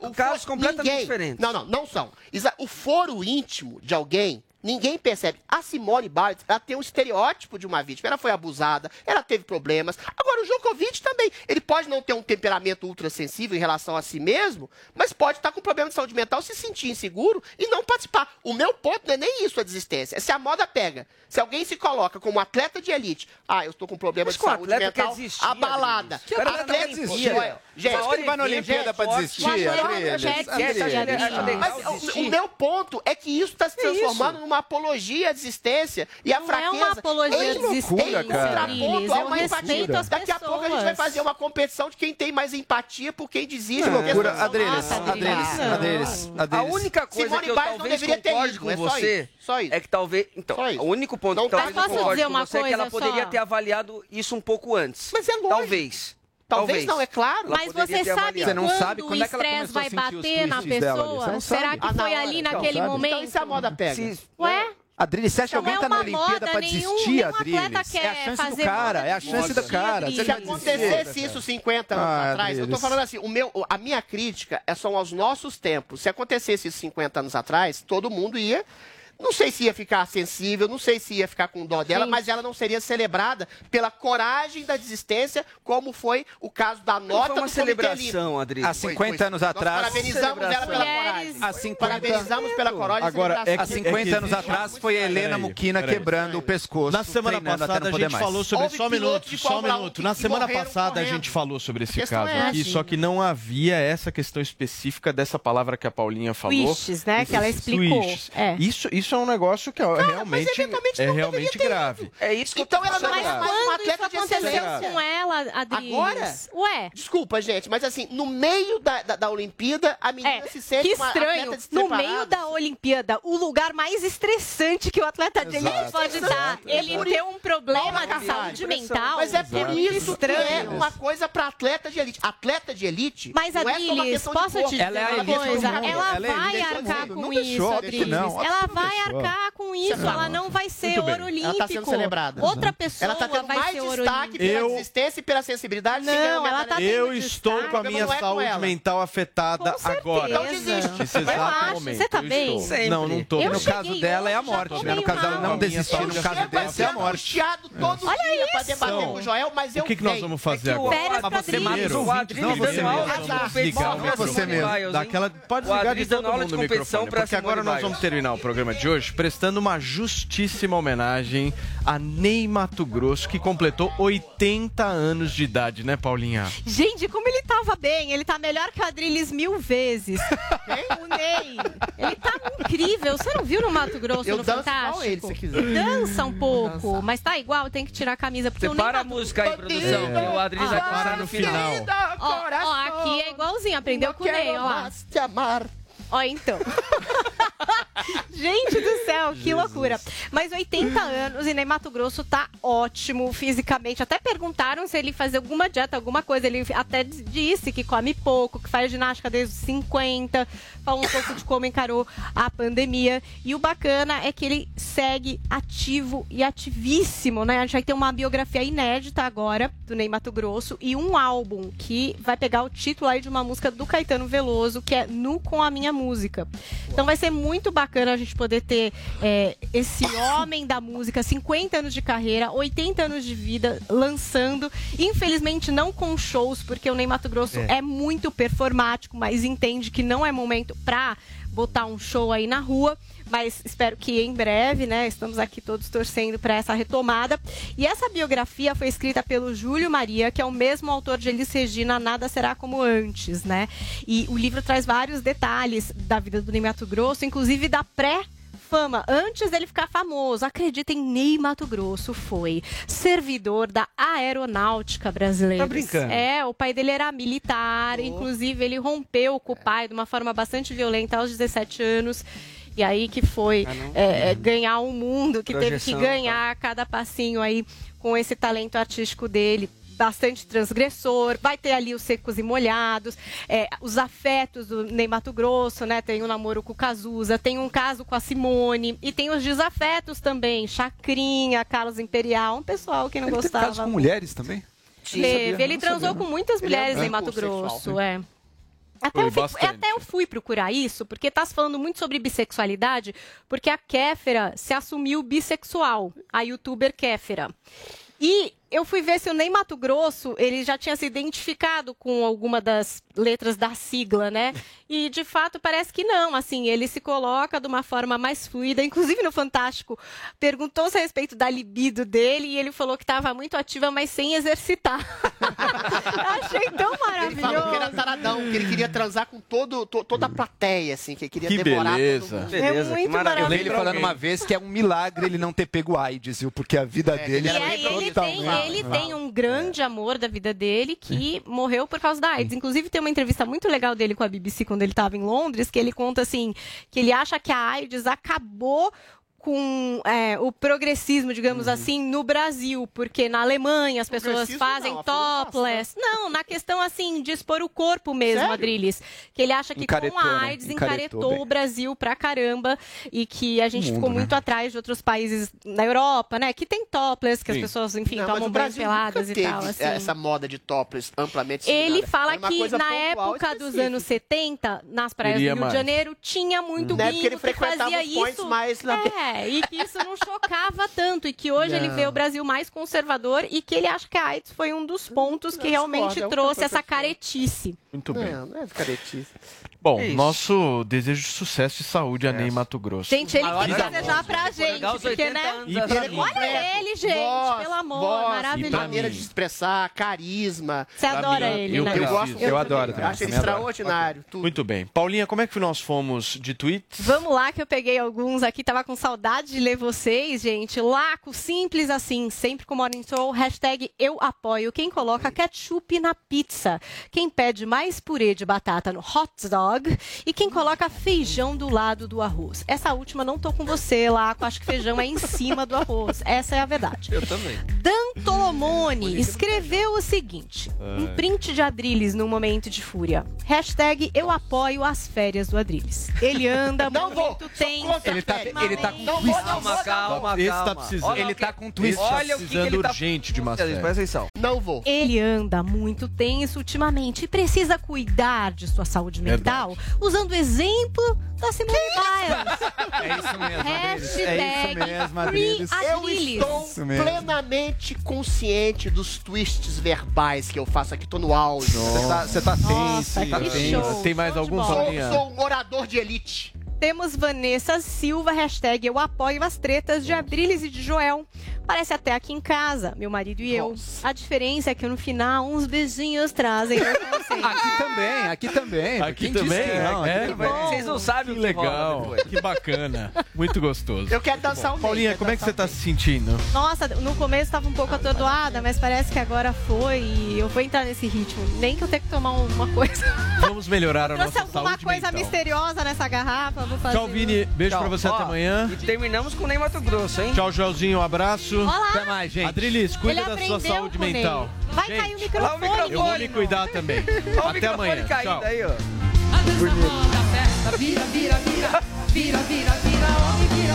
o caso completamente alguém. Diferentes. Não, não, não são. O foro íntimo de alguém Ninguém percebe. A Simone Biles, ela tem um estereótipo de uma vítima. Ela foi abusada, ela teve problemas. Agora, o Djokovic também. Ele pode não ter um temperamento ultrassensível em relação a si mesmo, mas pode estar com problema de saúde mental, se sentir inseguro e não participar. O meu ponto não é nem isso a desistência. É se a moda pega. Se alguém se coloca como atleta de elite. Ah, eu estou com problema mas de saúde mental. Quer desistir, abalada. Que atleta, atleta quer desistir? Gente, acho que ele vai na Olimpíada é pra desistir, Mas o meu ponto é que isso tá se transformando numa apologia à desistência e à fraqueza. é uma apologia à desistência, contraponto É uma empatia. Daqui a pouco a gente vai fazer uma competição de quem tem mais empatia por quem desiste. É loucura, Adriles, Adriles, Adriles. A única coisa que eu talvez concorde com é você é que talvez... Então, o único ponto que talvez tá eu concorde com você é que ela poderia ter avaliado isso um pouco antes. Mas é lógico. Talvez. Talvez, não, é claro. Mas você sabe você não quando sabe quando é o estresse é vai bater na pessoa? Será que ah, foi ali naquele então momento? Então, se é a moda pega. Se, Ué? Adriane, você acha que alguém é tá na Olimpíada para desistir, Adriane? É a chance do cara, é a chance do cara. Se acontecesse isso 50 anos ah, atrás, eu tô falando assim, o meu, a minha crítica é só aos nossos tempos. Se acontecesse isso 50 anos atrás, todo mundo ia não sei se ia ficar sensível, não sei se ia ficar com dó dela, Sim. mas ela não seria celebrada pela coragem da desistência, como foi o caso da nota foi uma do celebração, Adri. Há 50 foi, foi. anos Nós atrás. Parabenizamos ela pela coragem. Há 50... Parabenizamos pela coragem. Agora, é que, há 50 é anos atrás foi Helena Muquina quebrando peraí. o pescoço. Na semana passada a gente falou sobre Houve só um minuto, só um minuto. Na semana passada a gente falou sobre esse é caso é aqui, assim. só que não havia essa questão específica dessa palavra que a Paulinha falou. Twists, né? Que ela explicou. É. Isso, isso isso é um negócio que é Cara, realmente, é realmente grave. Ido. É isso que então eu tô então ela não é mais uma atleta de excelência. com ela, Adri. Agora? Ué. Desculpa, gente, mas assim, no meio da, da, da Olimpíada, a menina é, se sente que estranho. No meio da assim. Olimpíada, o lugar mais estressante que o atleta dele pode exato, dar. Exato, ele exato. ter um problema de saúde mental. Mas é por isso que é uma coisa para atleta de elite. Atleta de elite. Mas, é Adriles, é posso te dizer uma coisa? Ela vai arcar com isso, Adriles. Ela vai arcar com isso, é ela não vai ser ouro olímpico. Ela tá sendo celebrada. Outra pessoa ela tá tendo vai mais ser ouro destaque pela existência e pela sensibilidade. Não, ela, tá Eu estou destaque. com a minha é saúde ela. mental afetada com agora. Então desiste. Esse exato momento. Você tá bem? Sempre. Não, não tô. No caso dela é a morte. Né? No caso dela não desistir, no caso dela é a morte. É. todo Olha isso. pra debater com o Joel, mas eu O que nós vamos fazer agora? Tá você mata os ouvintes. Não, você mesmo. Você mesmo. Daquela pode ligar de todo mundo microfone, porque agora nós vamos terminar o programa de de hoje prestando uma justíssima homenagem a Ney Mato Grosso, que completou 80 anos de idade, né, Paulinha? Gente, como ele tava bem, ele tá melhor que o Adriles mil vezes. o Ney, ele tá incrível. Você não viu no Mato Grosso, Eu no danço Fantástico? Ele, se quiser. Dança um pouco, mas tá igual, tem que tirar a camisa. Porque Você para a música aí, produção, é. o Adriles vai parar no final. Ó, ó, aqui é igualzinho, aprendeu com o Ney, ó. Te amar. Ó, então. Gente do céu, que Jesus. loucura. Mas 80 anos e nem Mato Grosso tá ótimo fisicamente. Até perguntaram se ele fazia alguma dieta, alguma coisa. Ele até disse que come pouco, que faz ginástica desde os 50. Falou um pouco de como encarou a pandemia. E o bacana é que ele segue ativo e ativíssimo, né? A gente vai ter uma biografia inédita agora do Ney Mato Grosso e um álbum que vai pegar o título aí de uma música do Caetano Veloso, que é Nu com a Minha Música então vai ser muito bacana a gente poder ter é, esse homem da música, 50 anos de carreira, 80 anos de vida, lançando. Infelizmente não com shows, porque o Ney Mato Grosso É. é muito performático, mas entende que não é momento pra botar um show aí na rua, mas espero que em breve, né? Estamos aqui todos torcendo para essa retomada. E essa biografia foi escrita pelo Júlio Maria, que é o mesmo autor de Elis Regina, Nada Será Como Antes, né? E o livro traz vários detalhes da vida do Ney Grosso, inclusive da pré fama, antes dele ficar famoso, acreditem, Ney Mato Grosso foi servidor da aeronáutica brasileira. Tá brincando? É, o pai dele era militar, inclusive ele rompeu com o pai de uma forma bastante violenta aos 17 anos. E aí que foi é, é, ganhar um mundo, que teve que Projeção, ganhar cada passinho aí com esse talento artístico dele. Bastante transgressor, vai ter ali os secos e molhados, é, os afetos do Ney Mato Grosso, né? Tem um namoro com o Cazuza, tem um caso com a Simone, e tem os desafetos também, Chacrinha, Carlos Imperial, um pessoal que não Ele teve gostava. casos com mulheres também? Teve, ele transou sabia, com muitas é mulheres em amplo Mato Grosso, né? é. Até eu, bastante. até eu fui procurar isso, porque tá se falando muito sobre bissexualidade, porque a Kéfera se assumiu bissexual, a youtuber Kéfera. E eu fui ver se o Ney Mato Grosso, ele já tinha se identificado com alguma das letras da sigla, né? E de fato parece que não, assim, ele se coloca de uma forma mais fluida, inclusive no Fantástico, perguntou-se a respeito da libido dele e ele falou que estava muito ativa, mas sem exercitar. Achei tão Ele falou que era maravilhoso. taradão, que ele queria transar com todo, to- toda a plateia, assim, que ele queria Que devorar beleza. todo mundo. Beleza, É muito Eu vi ele maravilhoso. falando uma vez que é um milagre ele não ter pego AIDS, viu? Porque a vida dele E era aí ele totalmente- tem, ele tem um grande amor da vida dele que morreu por causa da AIDS. Inclusive tem uma entrevista muito legal dele com a BBC quando ele estava em Londres, que ele conta assim, que ele acha que a AIDS acabou com é, o progressismo, digamos assim, no Brasil, porque na Alemanha as pessoas fazem não, a topless. Não, na questão assim de expor o corpo mesmo, Sério? Adriles, que ele acha que Encaretou, com a né? AIDS Encaretou encaretou bem. o Brasil pra caramba e que a gente mundo, ficou né? muito atrás de outros países na Europa, né? Que tem topless, que as Sim. pessoas, enfim, Não, tomam banho peladas e tal, teve assim. essa moda de topless amplamente Ele disseminada. fala que na época dos anos 70, nas praias Iria do Rio mais. de Janeiro, tinha muito gringo ele que fazia isso. mais na- É, e que isso não chocava tanto. E que hoje ele Não. vê o Brasil mais conservador e que ele acha que a AIDS foi um dos pontos que realmente é trouxe essa caretice. Muito bem. Não, não é caretice. Bom, É isso. nosso desejo de sucesso e saúde a Ney Mato Grosso. Gente, ele amor. desejar pra gente, porque, 80 né? E pra mim? Olha ele, gente, Voz, pelo amor, voz, maravilhoso. maneira de expressar, carisma. Você adora mim, ele, eu né? Eu gosto Eu adoro também, Acho ele extraordinário. Tudo. Muito bem. Paulinha, como é que nós fomos de tweets? Vamos lá, que eu peguei alguns aqui, tava com saudade de ler vocês, gente. Laco, simples assim, sempre com Morning Show, hashtag eu apoio. Quem coloca ketchup na pizza, quem pede mais purê de batata no hot dog e quem coloca feijão do lado do arroz. Essa última não tô com você, Laco, acho que feijão é em cima do arroz. Essa é a verdade. Eu também. Dan Tolomone escreveu o seguinte: um print de Adrilles num momento de fúria. Hashtag eu apoio as férias do Adrilles. Ele anda Não vou. muito tenso. Ele tá, ele tá com Não twist. vou, não vou, Calma, calma, Esse calma. tá precisando. Olha Ele o que- tá com twist. Esse tá Olha o que precisando ele tá- urgente de uma Presta série. atenção. Não vou. Ele anda muito tenso ultimamente e precisa cuidar de sua saúde mental usando o exemplo da Simone Biles. É isso mesmo. Hashtag É isso mesmo, Adriles. Eu estou Isso mesmo. plenamente consciente dos twists verbais que eu faço aqui. Tô no auge. Você tá, você tá tenso, tá. Tem mais algum, bola. Paulinha? Sou, sou um orador de elite. Temos Vanessa Silva, hashtag eu apoio as tretas de Adriles e de Joel. Parece até aqui em casa, meu marido e eu. A diferença é que no final uns beijinhos trazem. Aqui também, aqui também. Aqui Quem também? que não? É, Aqui é. também. Vocês não sabem Que o que legal, que bacana. Muito gostoso. Eu quero dançar um Paulinha, como é que você tá se sentindo? Nossa, no começo estava um pouco atordoada, mas parece que agora foi e eu vou entrar nesse ritmo. Nem que eu tenha que tomar uma coisa. Vamos melhorar a Trouxe nossa alguma saúde coisa mental. misteriosa nessa garrafa, vou fazer. Tchau, Vini. Beijo Tchau. pra você Ó, até amanhã. E terminamos com o Ney Mato Grosso, hein? Tchau, Joelzinho. Um abraço. Olá. Até mais, gente. Adrilis, cuida Ele da sua aprendeu saúde com Ney. mental. Vai Gente, cair o o microfone. Eu vou me cuidar também. Olha o Até microfone amanhã. caindo Tchau. aí, ó. Roda vira, vira, vira, vira, vira, vira, homem, vira,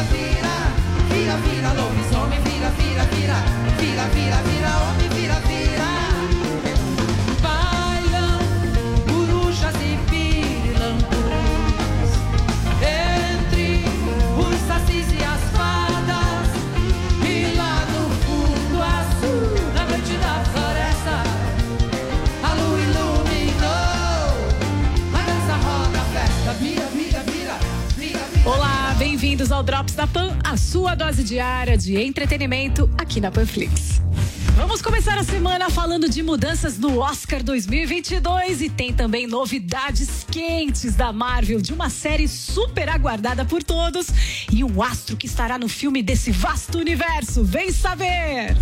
vira, vira, lobisomem, vira, vira, vira, vira, vira, vira, homem, vira, vira. Bem-vindos ao Drops da Pan, a sua dose diária de entretenimento aqui na Panflix. Vamos começar a semana falando de mudanças no Oscar 2022 e tem também novidades quentes da Marvel, de uma série super aguardada por todos e um astro que estará no filme desse vasto universo. Vem saber!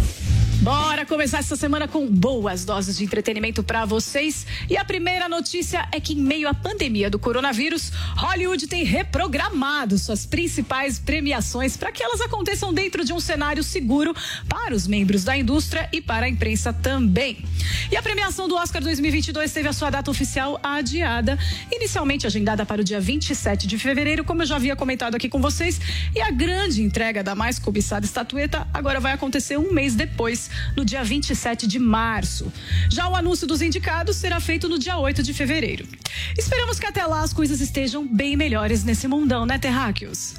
Bora começar essa semana com boas doses de entretenimento para vocês. E a primeira notícia é que, em meio à pandemia do coronavírus, Hollywood tem reprogramado suas principais premiações para que elas aconteçam dentro de um cenário seguro para os membros da indústria e para a imprensa também. E a premiação do Oscar 2022 teve a sua data oficial adiada, inicialmente agendada para o dia 27 de fevereiro, como eu já havia comentado aqui com vocês. E a grande entrega da mais cobiçada estatueta agora vai acontecer um mês depois no dia 27 de março. Já o anúncio dos indicados será feito no dia 8 de fevereiro. Esperamos que até lá as coisas estejam bem melhores nesse mundão, né, terráqueos?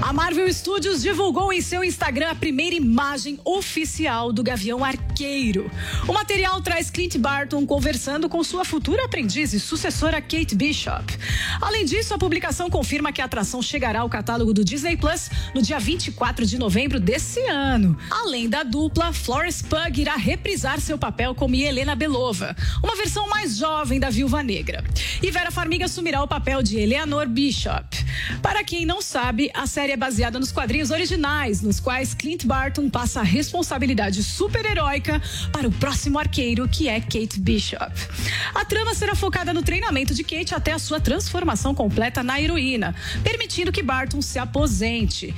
A Marvel Studios divulgou em seu Instagram a primeira imagem oficial do Gavião Arqueiro. O material traz Clint Barton conversando com sua futura aprendiz e sucessora Kate Bishop. Além disso, a publicação confirma que a atração chegará ao catálogo do Disney Plus no dia 24 de novembro desse ano. Além da dupla, Florence Pugh irá reprisar seu papel como Helena Belova, uma versão mais jovem da Viúva Negra. E Vera Farmiga assumirá o papel de Eleanor Bishop. Para quem não sabe, a série é baseada nos quadrinhos originais, nos quais Clint Barton passa a responsabilidade super-heróica para o próximo arqueiro, que é Kate Bishop. A trama será focada no treinamento de Kate até a sua transformação completa na heroína, permitindo que Barton se aposente.